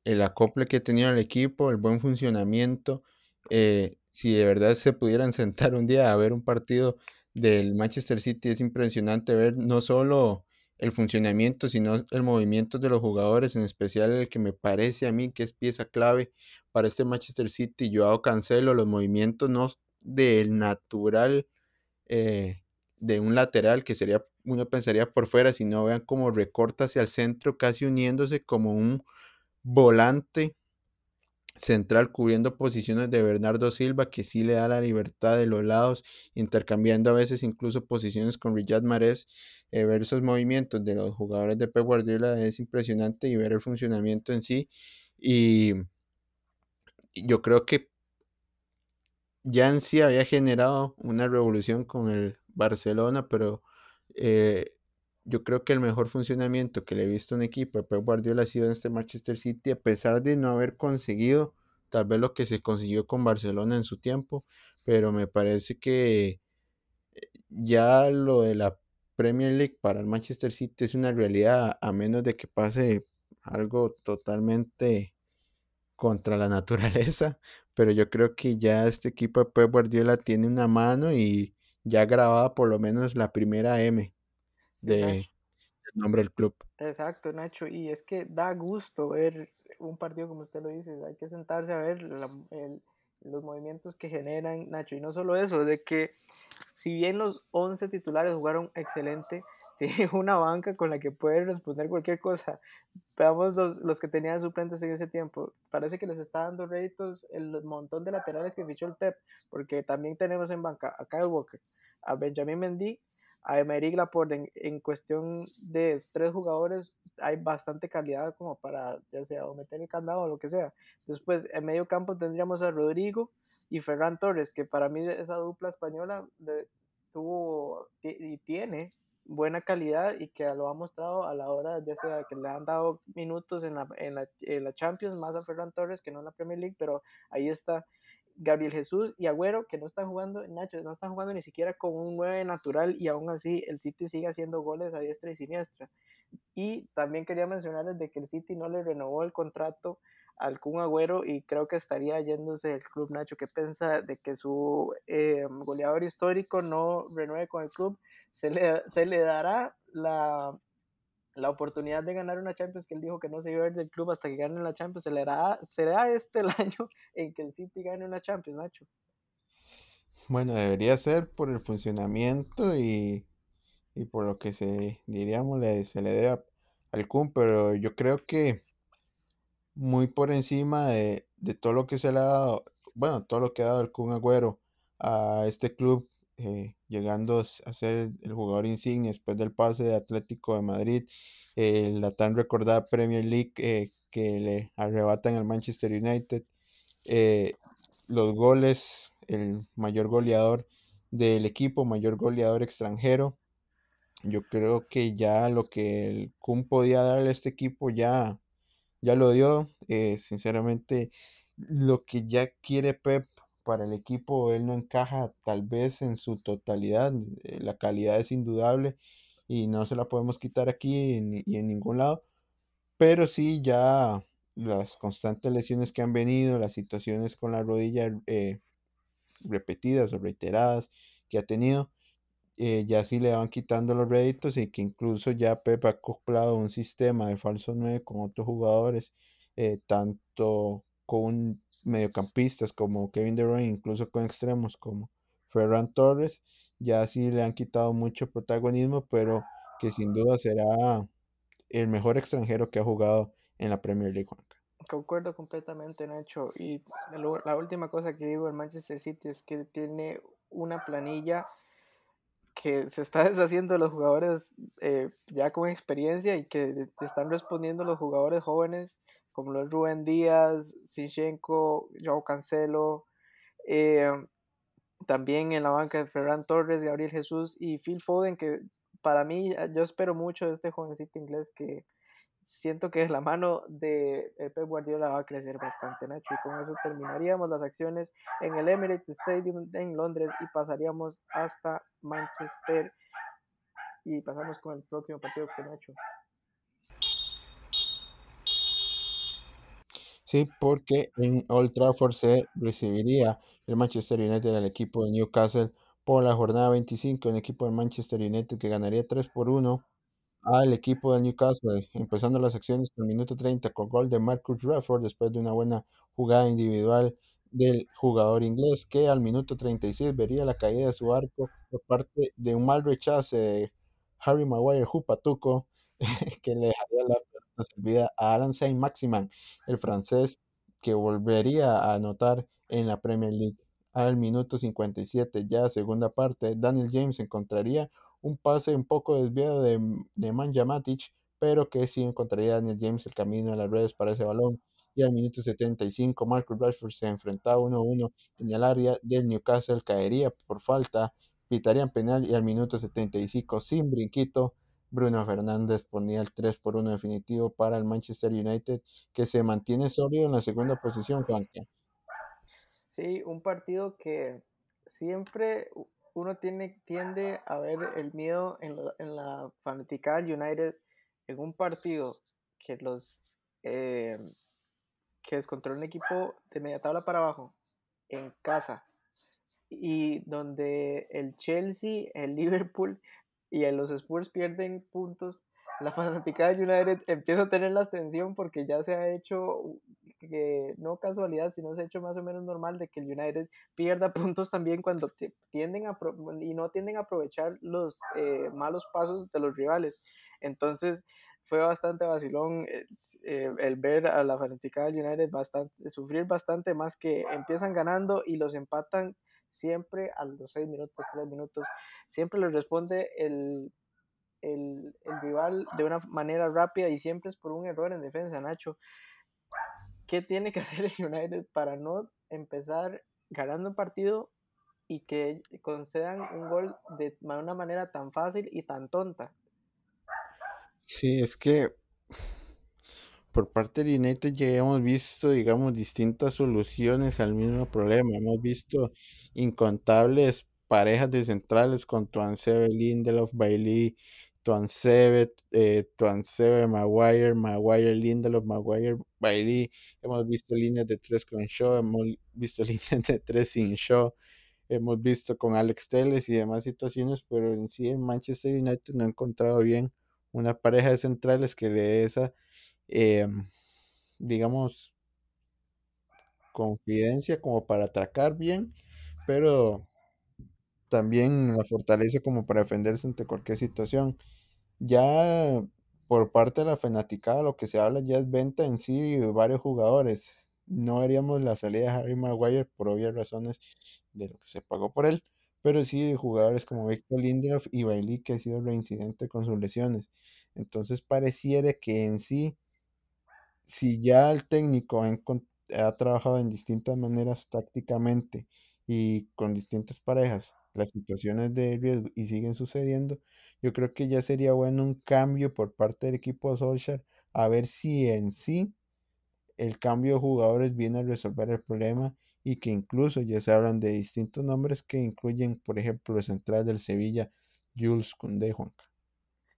el acople que tenía el equipo, el buen funcionamiento. Eh, si de verdad se pudieran sentar un día a ver un partido del Manchester City, es impresionante ver no solo el funcionamiento, sino el movimiento de los jugadores, en especial el que me parece a mí que es pieza clave para este Manchester City, Joao Cancelo, los movimientos no del natural eh, de un lateral que sería, uno pensaría por fuera, si no vean como recorta hacia el centro, casi uniéndose como un volante central cubriendo posiciones de Bernardo Silva, que sí le da la libertad de los lados, intercambiando a veces incluso posiciones con Riyad Mahrez. Eh, ver esos movimientos de los jugadores de Pep Guardiola es impresionante y ver el funcionamiento en sí. Y yo creo que ya en sí había generado una revolución con el Barcelona, pero eh, yo creo que el mejor funcionamiento que le he visto a un equipo de Pep Guardiola ha sido en este Manchester City, a pesar de no haber conseguido tal vez lo que se consiguió con Barcelona en su tiempo, pero me parece que eh, ya lo de la Premier League para el Manchester City es una realidad, a menos de que pase algo totalmente contra la naturaleza, pero yo creo que ya este equipo de Pep Guardiola tiene una mano y ya grabada por lo menos la primera M de nombre del club. Exacto, Nacho, y es que da gusto ver un partido como usted lo dice, hay que sentarse a ver los movimientos que generan Nacho, y no solo eso, de que si bien los 11 titulares jugaron excelente, tiene una banca con la que puede responder cualquier cosa. Veamos los, los que tenían suplentes en ese tiempo. Parece que les está dando réditos el montón de laterales que fichó el Pep, porque también tenemos en banca a Kyle Walker, a Benjamin Mendy, a Emery Laporte. En, en cuestión de tres jugadores hay bastante calidad como para ya sea o meter el candado o lo que sea. Después en medio campo tendríamos a Rodrigo y Ferran Torres, que para mí esa dupla española tuvo y tiene buena calidad y que lo ha mostrado a la hora, ya sea que le han dado minutos en la, en la, en la Champions, más a Ferran Torres que no en la Premier League, pero ahí está Gabriel Jesús y Agüero que no están jugando, Nacho, no están jugando ni siquiera con un 9 natural y aún así el City sigue haciendo goles a diestra y siniestra. Y también quería mencionarles de que el City no le renovó el contrato al Kun Agüero y creo que estaría yéndose del club Nacho. ¿Qué piensa de que su eh, goleador histórico no renueve con el club? Se le, se le dará la, la oportunidad de ganar una Champions que él dijo que no se iba a ver del club hasta que gane la Champions. ¿Se le dará, ¿Será este el año en que el City gane una Champions, Nacho? Bueno, debería ser por el funcionamiento y, y por lo que se, diríamos, le, se le debe al Kun, pero yo creo que muy por encima de, todo lo que se le ha dado, bueno, todo lo que ha dado el Kun Agüero a este club, eh, llegando a ser el jugador insignia después del pase de Atlético de Madrid, la tan recordada Premier League eh, que le arrebatan al Manchester United, eh, los goles, el mayor goleador del equipo, mayor goleador extranjero. Yo creo que ya lo que el Kun podía darle a este equipo ya ya lo dio. Eh, sinceramente, lo que ya quiere Pep para el equipo, él no encaja tal vez en su totalidad. Eh, la calidad es indudable y no se la podemos quitar aquí y en ningún lado. Pero sí, ya las constantes lesiones que han venido, las situaciones con la rodilla eh, repetidas o reiteradas que ha tenido, eh, ya sí le van quitando los réditos y que incluso ya Pep ha acoplado un sistema de falso 9 con otros jugadores, eh, tanto con mediocampistas como Kevin De Bruyne, incluso con extremos como Ferran Torres, ya sí le han quitado mucho protagonismo, pero que sin duda será el mejor extranjero que ha jugado en la Premier League. Concuerdo completamente, Nacho. Y la última cosa que digo el Manchester City es que tiene una planilla que se está deshaciendo de los jugadores eh, ya con experiencia y que están respondiendo los jugadores jóvenes como los Rubén Díaz, Sinchenko, Joao Cancelo, eh, también en la banca de Ferran Torres, Gabriel Jesús y Phil Foden, que para mí yo espero mucho de este jovencito inglés que siento que la mano de Pep Guardiola va a crecer bastante, Nacho. Y con eso terminaríamos las acciones en el Emirates Stadium en Londres y pasaríamos hasta Manchester. Y pasamos con el próximo partido que Nacho. Sí, porque en Old Trafford se recibiría el Manchester United al equipo de Newcastle por la jornada 25, el equipo de Manchester United que ganaría 3 por 1 al equipo de Newcastle, empezando las acciones en el minuto 30 con gol de Marcus Rashford después de una buena jugada individual del jugador inglés que al minuto 36 vería la caída de su arco por parte de un mal rechace de Harry Maguire Jupatuco que le dejaría la servida a Alan Saint-Maximin, el francés que volvería a anotar en la Premier League al minuto 57 ya segunda parte Daniel James encontraría un pase un poco desviado de, de Manja Matic, pero que sí encontraría Daniel James el camino a las redes para ese balón. Y al minuto 75, Marcus Rashford se enfrentaba 1-1 en el área del Newcastle, caería por falta, pitarían penal y al minuto 75, sin brinquito, Bruno Fernández ponía el 3 por 1 definitivo para el Manchester United, que se mantiene sólido en la segunda posición. Sí, un partido que siempre uno tiene, tiende a ver el miedo en, en la fanaticada United en un partido que los eh, que descontrola un equipo de media tabla para abajo en casa y donde el Chelsea, el Liverpool y los Spurs pierden puntos, la fanática de United empieza a tener la atención porque ya se ha hecho que no casualidad, sino se ha hecho más o menos normal de que el United pierda puntos también cuando tienden a y no tienden a aprovechar los eh, malos pasos de los rivales. Entonces fue bastante vacilón eh, el ver a la fanaticada del United bastante, sufrir bastante más que empiezan ganando y los empatan siempre a los 6 minutos, 3 minutos. Siempre les responde el, el, el rival de una manera rápida y siempre es por un error en defensa, Nacho. ¿Qué tiene que hacer el United para no empezar ganando un partido y que concedan un gol de una manera tan fácil y tan tonta? Sí, es que por parte del United ya hemos visto, digamos, distintas soluciones al mismo problema. Hemos visto incontables parejas de centrales con Tuansebe, Lindelof, Bailey, Tuansebe, eh, Maguire, Maguire, Lindelof, Maguire, Bailey. Hemos visto líneas de tres con Shaw, hemos visto líneas de tres sin Shaw, hemos visto con Alex Teles y demás situaciones, pero en sí en Manchester United no ha encontrado bien una pareja de centrales que dé esa, eh, digamos, confidencia como para atracar bien, pero también la fortaleza como para defenderse ante cualquier situación. Ya por parte de la fanaticada lo que se habla ya es venta en sí varios jugadores. No haríamos la salida de Harry Maguire por obvias razones de lo que se pagó por él, pero sí jugadores como Victor Lindelof y Bailey que ha sido reincidente con sus lesiones. Entonces pareciera que en sí, si ya el técnico ha, trabajado en distintas maneras tácticamente y con distintas parejas, las situaciones de riesgo y siguen sucediendo, yo creo que ya sería bueno un cambio por parte del equipo de a ver si en sí el cambio de jugadores viene a resolver el problema y que incluso ya se hablan de distintos nombres que incluyen, por ejemplo, el central del Sevilla, Jules Koundé.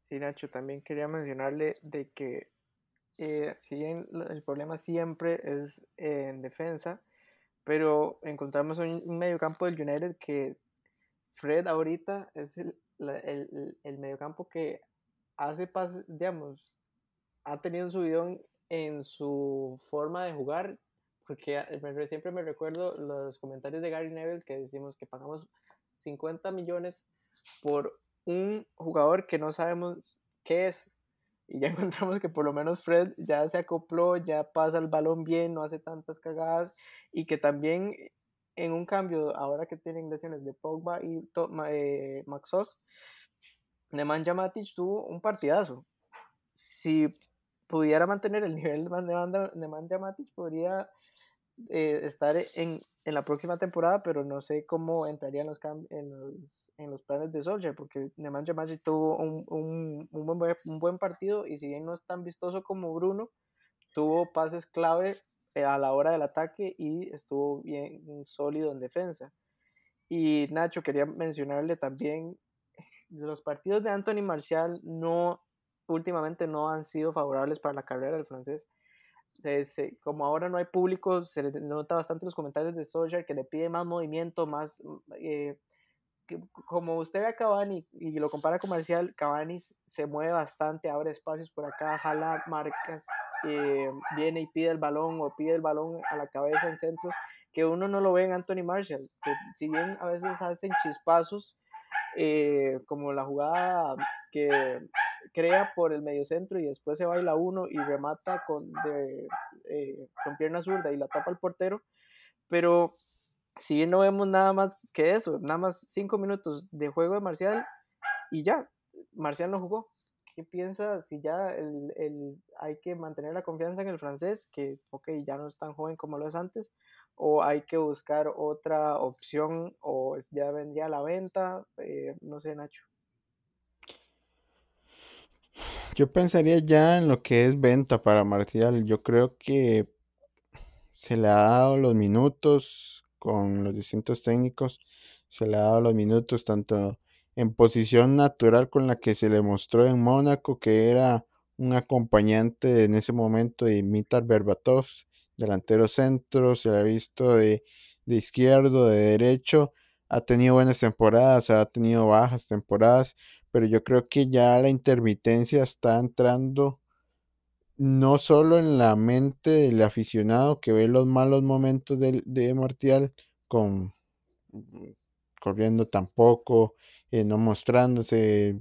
Sí, Nacho, también quería mencionarle de que eh, si bien el problema siempre es en defensa, pero encontramos un, un mediocampo del United que Fred ahorita es el, el, el mediocampo que hace pases, digamos, ha tenido un subidón en su forma de jugar, porque siempre me recuerdo los comentarios de Gary Neville que decimos que pagamos 50 millones por un jugador que no sabemos qué es. Y ya encontramos que por lo menos Fred ya se acopló, ya pasa el balón bien, no hace tantas cagadas y que también en un cambio, ahora que tienen lesiones de Pogba y eh, Maxos, Nemanja Matic tuvo un partidazo. Si pudiera mantener el nivel de Nemanja Matic, podría eh, estar en, en, la próxima temporada, pero no sé cómo entraría en los, en los, en los planes de Solskjaer, porque Nemanja Matic tuvo un, un, un, buen, un buen partido y si bien no es tan vistoso como Bruno, tuvo pases clave eh, a la hora del ataque y estuvo bien sólido en defensa. Y Nacho, quería mencionarle también, los partidos de Anthony Marcial no, últimamente no han sido favorables para la carrera del francés. Como ahora no hay público, se nota bastante los comentarios de Solskjaer que le pide más movimiento, más... Eh, como usted ve a Cavani y lo compara con Marcial, Cavani se mueve bastante, abre espacios por acá, jala marcas, eh, viene y pide el balón o pide el balón a la cabeza en centros, que uno no lo ve en Anthony Marshall, que si bien a veces hacen chispazos, eh, como la jugada que crea por el medio centro y después se baila uno y remata con, eh, con pierna zurda y la tapa el portero, pero si no vemos nada más que eso, nada más cinco minutos de juego de Marcial y ya, Marcial no jugó. ¿Qué piensa si ya el, el, hay que mantener la confianza en el francés, que ok, ya no es tan joven como lo es antes, o hay que buscar otra opción o ya vendría la venta? Eh, no sé, Nacho. Yo pensaría ya en lo que es venta para Marcial. Yo creo que se le ha dado los minutos con los distintos técnicos, se le ha dado los minutos tanto en posición natural con la que se le mostró en Mónaco, que era un acompañante en ese momento de Mitar Berbatov, delantero centro, se le ha visto de izquierdo, de derecho, ha tenido buenas temporadas, ha tenido bajas temporadas, pero yo creo que ya la intermitencia está entrando no solo en la mente del aficionado que ve los malos momentos de, de Martial con corriendo tampoco, eh, no mostrándose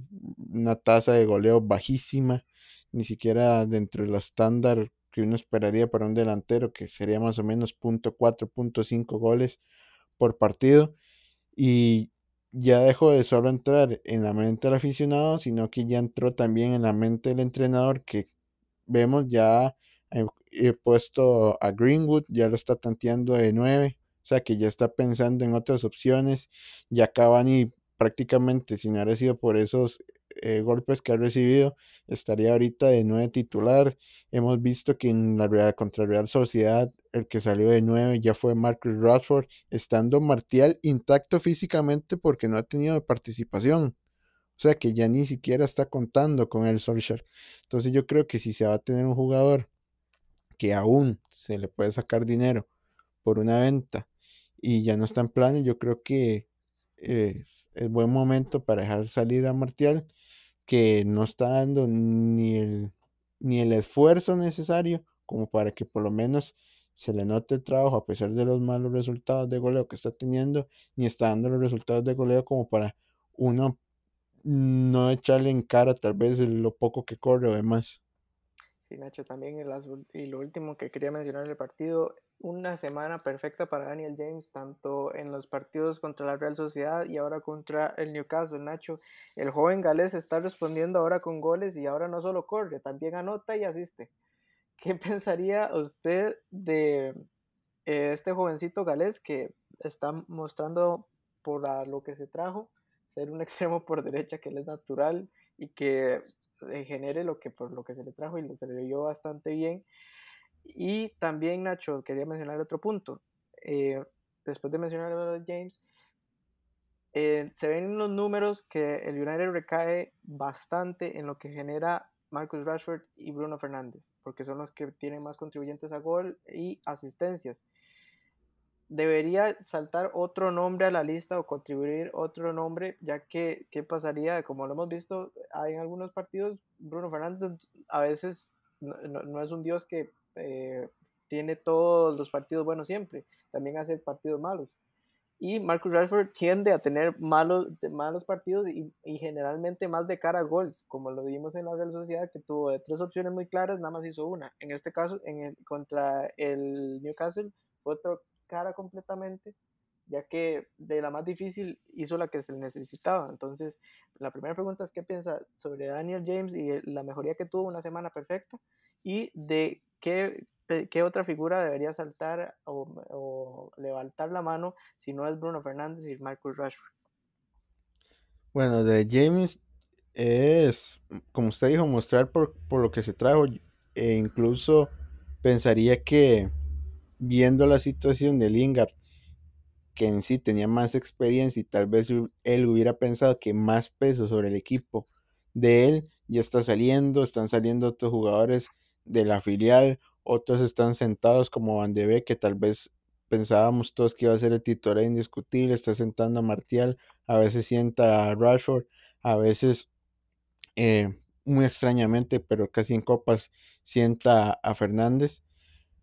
una tasa de goleo bajísima, ni siquiera dentro del estándar que uno esperaría para un delantero, que sería más o menos .4, .5 goles por partido. Y ya dejó de solo entrar en la mente del aficionado, sino que ya entró también en la mente del entrenador, que vemos ya he, puesto a Greenwood, ya lo está tanteando de 9, o sea que ya está pensando en otras opciones, ya Cavani prácticamente si no hubiera sido por esos eh, golpes que ha recibido, estaría ahorita de 9 titular. Hemos visto que en la Real contra Real Sociedad el que salió de 9 ya fue Marcus Rashford, estando Martial intacto físicamente porque no ha tenido participación. O sea que ya ni siquiera está contando con el Solskjaer. Entonces yo creo que si se va a tener un jugador que aún se le puede sacar dinero por una venta y ya no está en planes, yo creo que eh, es buen momento para dejar salir a Martial, que no está dando ni el, ni el esfuerzo necesario como para que por lo menos se le note el trabajo a pesar de los malos resultados de goleo que está teniendo, ni está dando los resultados de goleo como para uno no echarle en cara tal vez lo poco que corre o demás. Sí, Nacho, también y lo último que quería mencionar del partido, una semana perfecta para Daniel James, tanto en los partidos contra la Real Sociedad y ahora contra el Newcastle, Nacho. El joven galés está respondiendo ahora con goles y ahora no solo corre, también anota y asiste. ¿Qué pensaría usted de eh, este jovencito galés que está mostrando por lo que se trajo, ser un extremo por derecha que él es natural y que genere lo que por lo que se le trajo y se le dio bastante bien. Y también, Nacho, quería mencionar otro punto. Eh, después de mencionar a James, eh, se ven los números que el United recae bastante en lo que genera Marcus Rashford y Bruno Fernández, porque son los que tienen más contribuyentes a gol y asistencias. Debería saltar otro nombre a la lista o contribuir otro nombre, ya que, ¿qué pasaría? Como lo hemos visto en algunos partidos, Bruno Fernández a veces no, es un dios que eh, tiene todos los partidos buenos siempre, también hace partidos malos y Marcus Rashford tiende a tener malos, malos partidos y, generalmente más de cara a gol, como lo vimos en la Real Sociedad, que tuvo tres opciones muy claras, nada más hizo una. En este caso, en el, contra el Newcastle, fue otra cara completamente, ya que de la más difícil hizo la que se necesitaba. Entonces, la primera pregunta es qué piensa sobre Daniel James y la mejoría que tuvo una semana perfecta y de qué ¿qué otra figura debería saltar o, levantar la mano si no es Bruno Fernández y Marcus Rashford? Bueno, de James es, como usted dijo, mostrar por, lo que se trajo. E incluso pensaría que viendo la situación de Lingard, que en sí tenía más experiencia y tal vez él hubiera pensado que más peso sobre el equipo de él ya está saliendo, están saliendo otros jugadores de la filial otros están sentados como Van de Beek, que tal vez pensábamos todos que iba a ser el titular indiscutible, está sentando a Martial, a veces sienta a Rashford, a veces eh, muy extrañamente, pero casi en copas sienta a Fernández.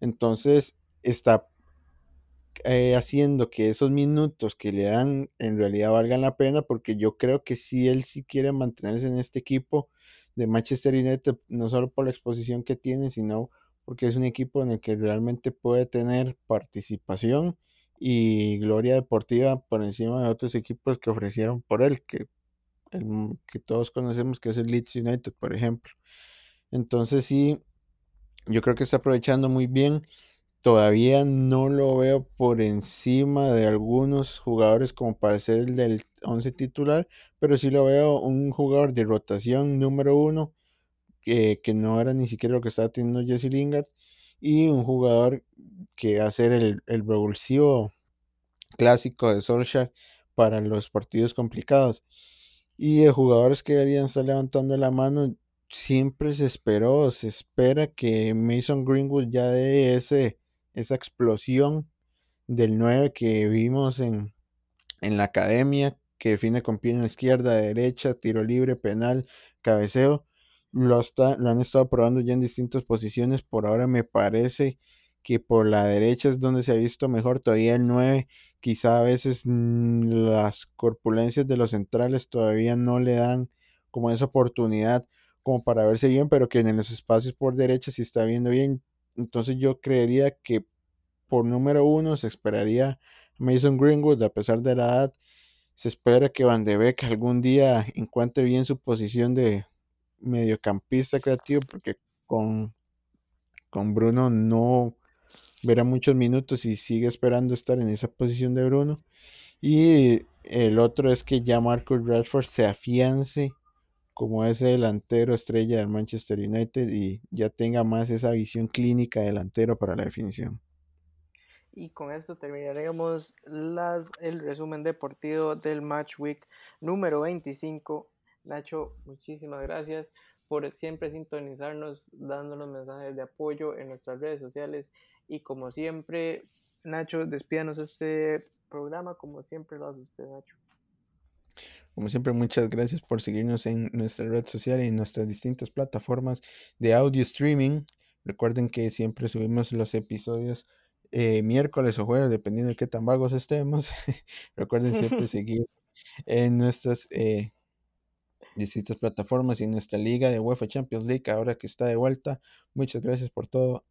Entonces está eh, haciendo que esos minutos que le dan en realidad valgan la pena, porque yo creo que si él sí quiere mantenerse en este equipo de Manchester United, no solo por la exposición que tiene, sino porque es un equipo en el que realmente puede tener participación y gloria deportiva por encima de otros equipos que ofrecieron por él, que, que todos conocemos que es el Leeds United, por ejemplo. Entonces sí, yo creo que está aprovechando muy bien. Todavía no lo veo por encima de algunos jugadores como para ser el del 11 titular, pero sí lo veo un jugador de rotación número uno que, no era ni siquiera lo que estaba teniendo Jesse Lingard, y un jugador que va a ser el, el revulsivo clásico de Solskjaer para los partidos complicados. Y de jugadores que deberían estar levantando la mano, siempre se esperó, se espera que Mason Greenwood ya dé ese, esa explosión del 9 que vimos en, en la academia, que define con pie en la izquierda, derecha, tiro libre, penal, cabeceo lo, lo han estado probando ya en distintas posiciones. Por ahora me parece que por la derecha es donde se ha visto mejor. Todavía el 9, quizá a veces mm, las corpulencias de los centrales todavía no le dan como esa oportunidad como para verse bien, pero que en los espacios por derecha sí está viendo bien. Entonces yo creería que por número uno se esperaría Mason Greenwood, a pesar de la edad, se espera que Van de Beek algún día encuentre bien su posición de, mediocampista creativo porque con, con Bruno no verá muchos minutos y sigue esperando estar en esa posición de Bruno. Y el otro es que ya Marcus Rashford se afiance como ese delantero estrella del Manchester United y ya tenga más esa visión clínica delantero para la definición. Y con esto terminaremos las, el resumen deportivo del Match Week número 25 Nacho, muchísimas gracias por siempre sintonizarnos, dándonos mensajes de apoyo en nuestras redes sociales. Y como siempre, Nacho, despídanos este programa, como siempre lo hace usted, Nacho. Como siempre, muchas gracias por seguirnos en nuestra red social y en nuestras distintas plataformas de audio streaming. Recuerden que siempre subimos los episodios eh, miércoles o jueves, dependiendo de qué tan vagos estemos. Recuerden siempre seguir en nuestras eh, distintas plataformas y en nuestra liga de UEFA Champions League ahora que está de vuelta. Muchas gracias por todo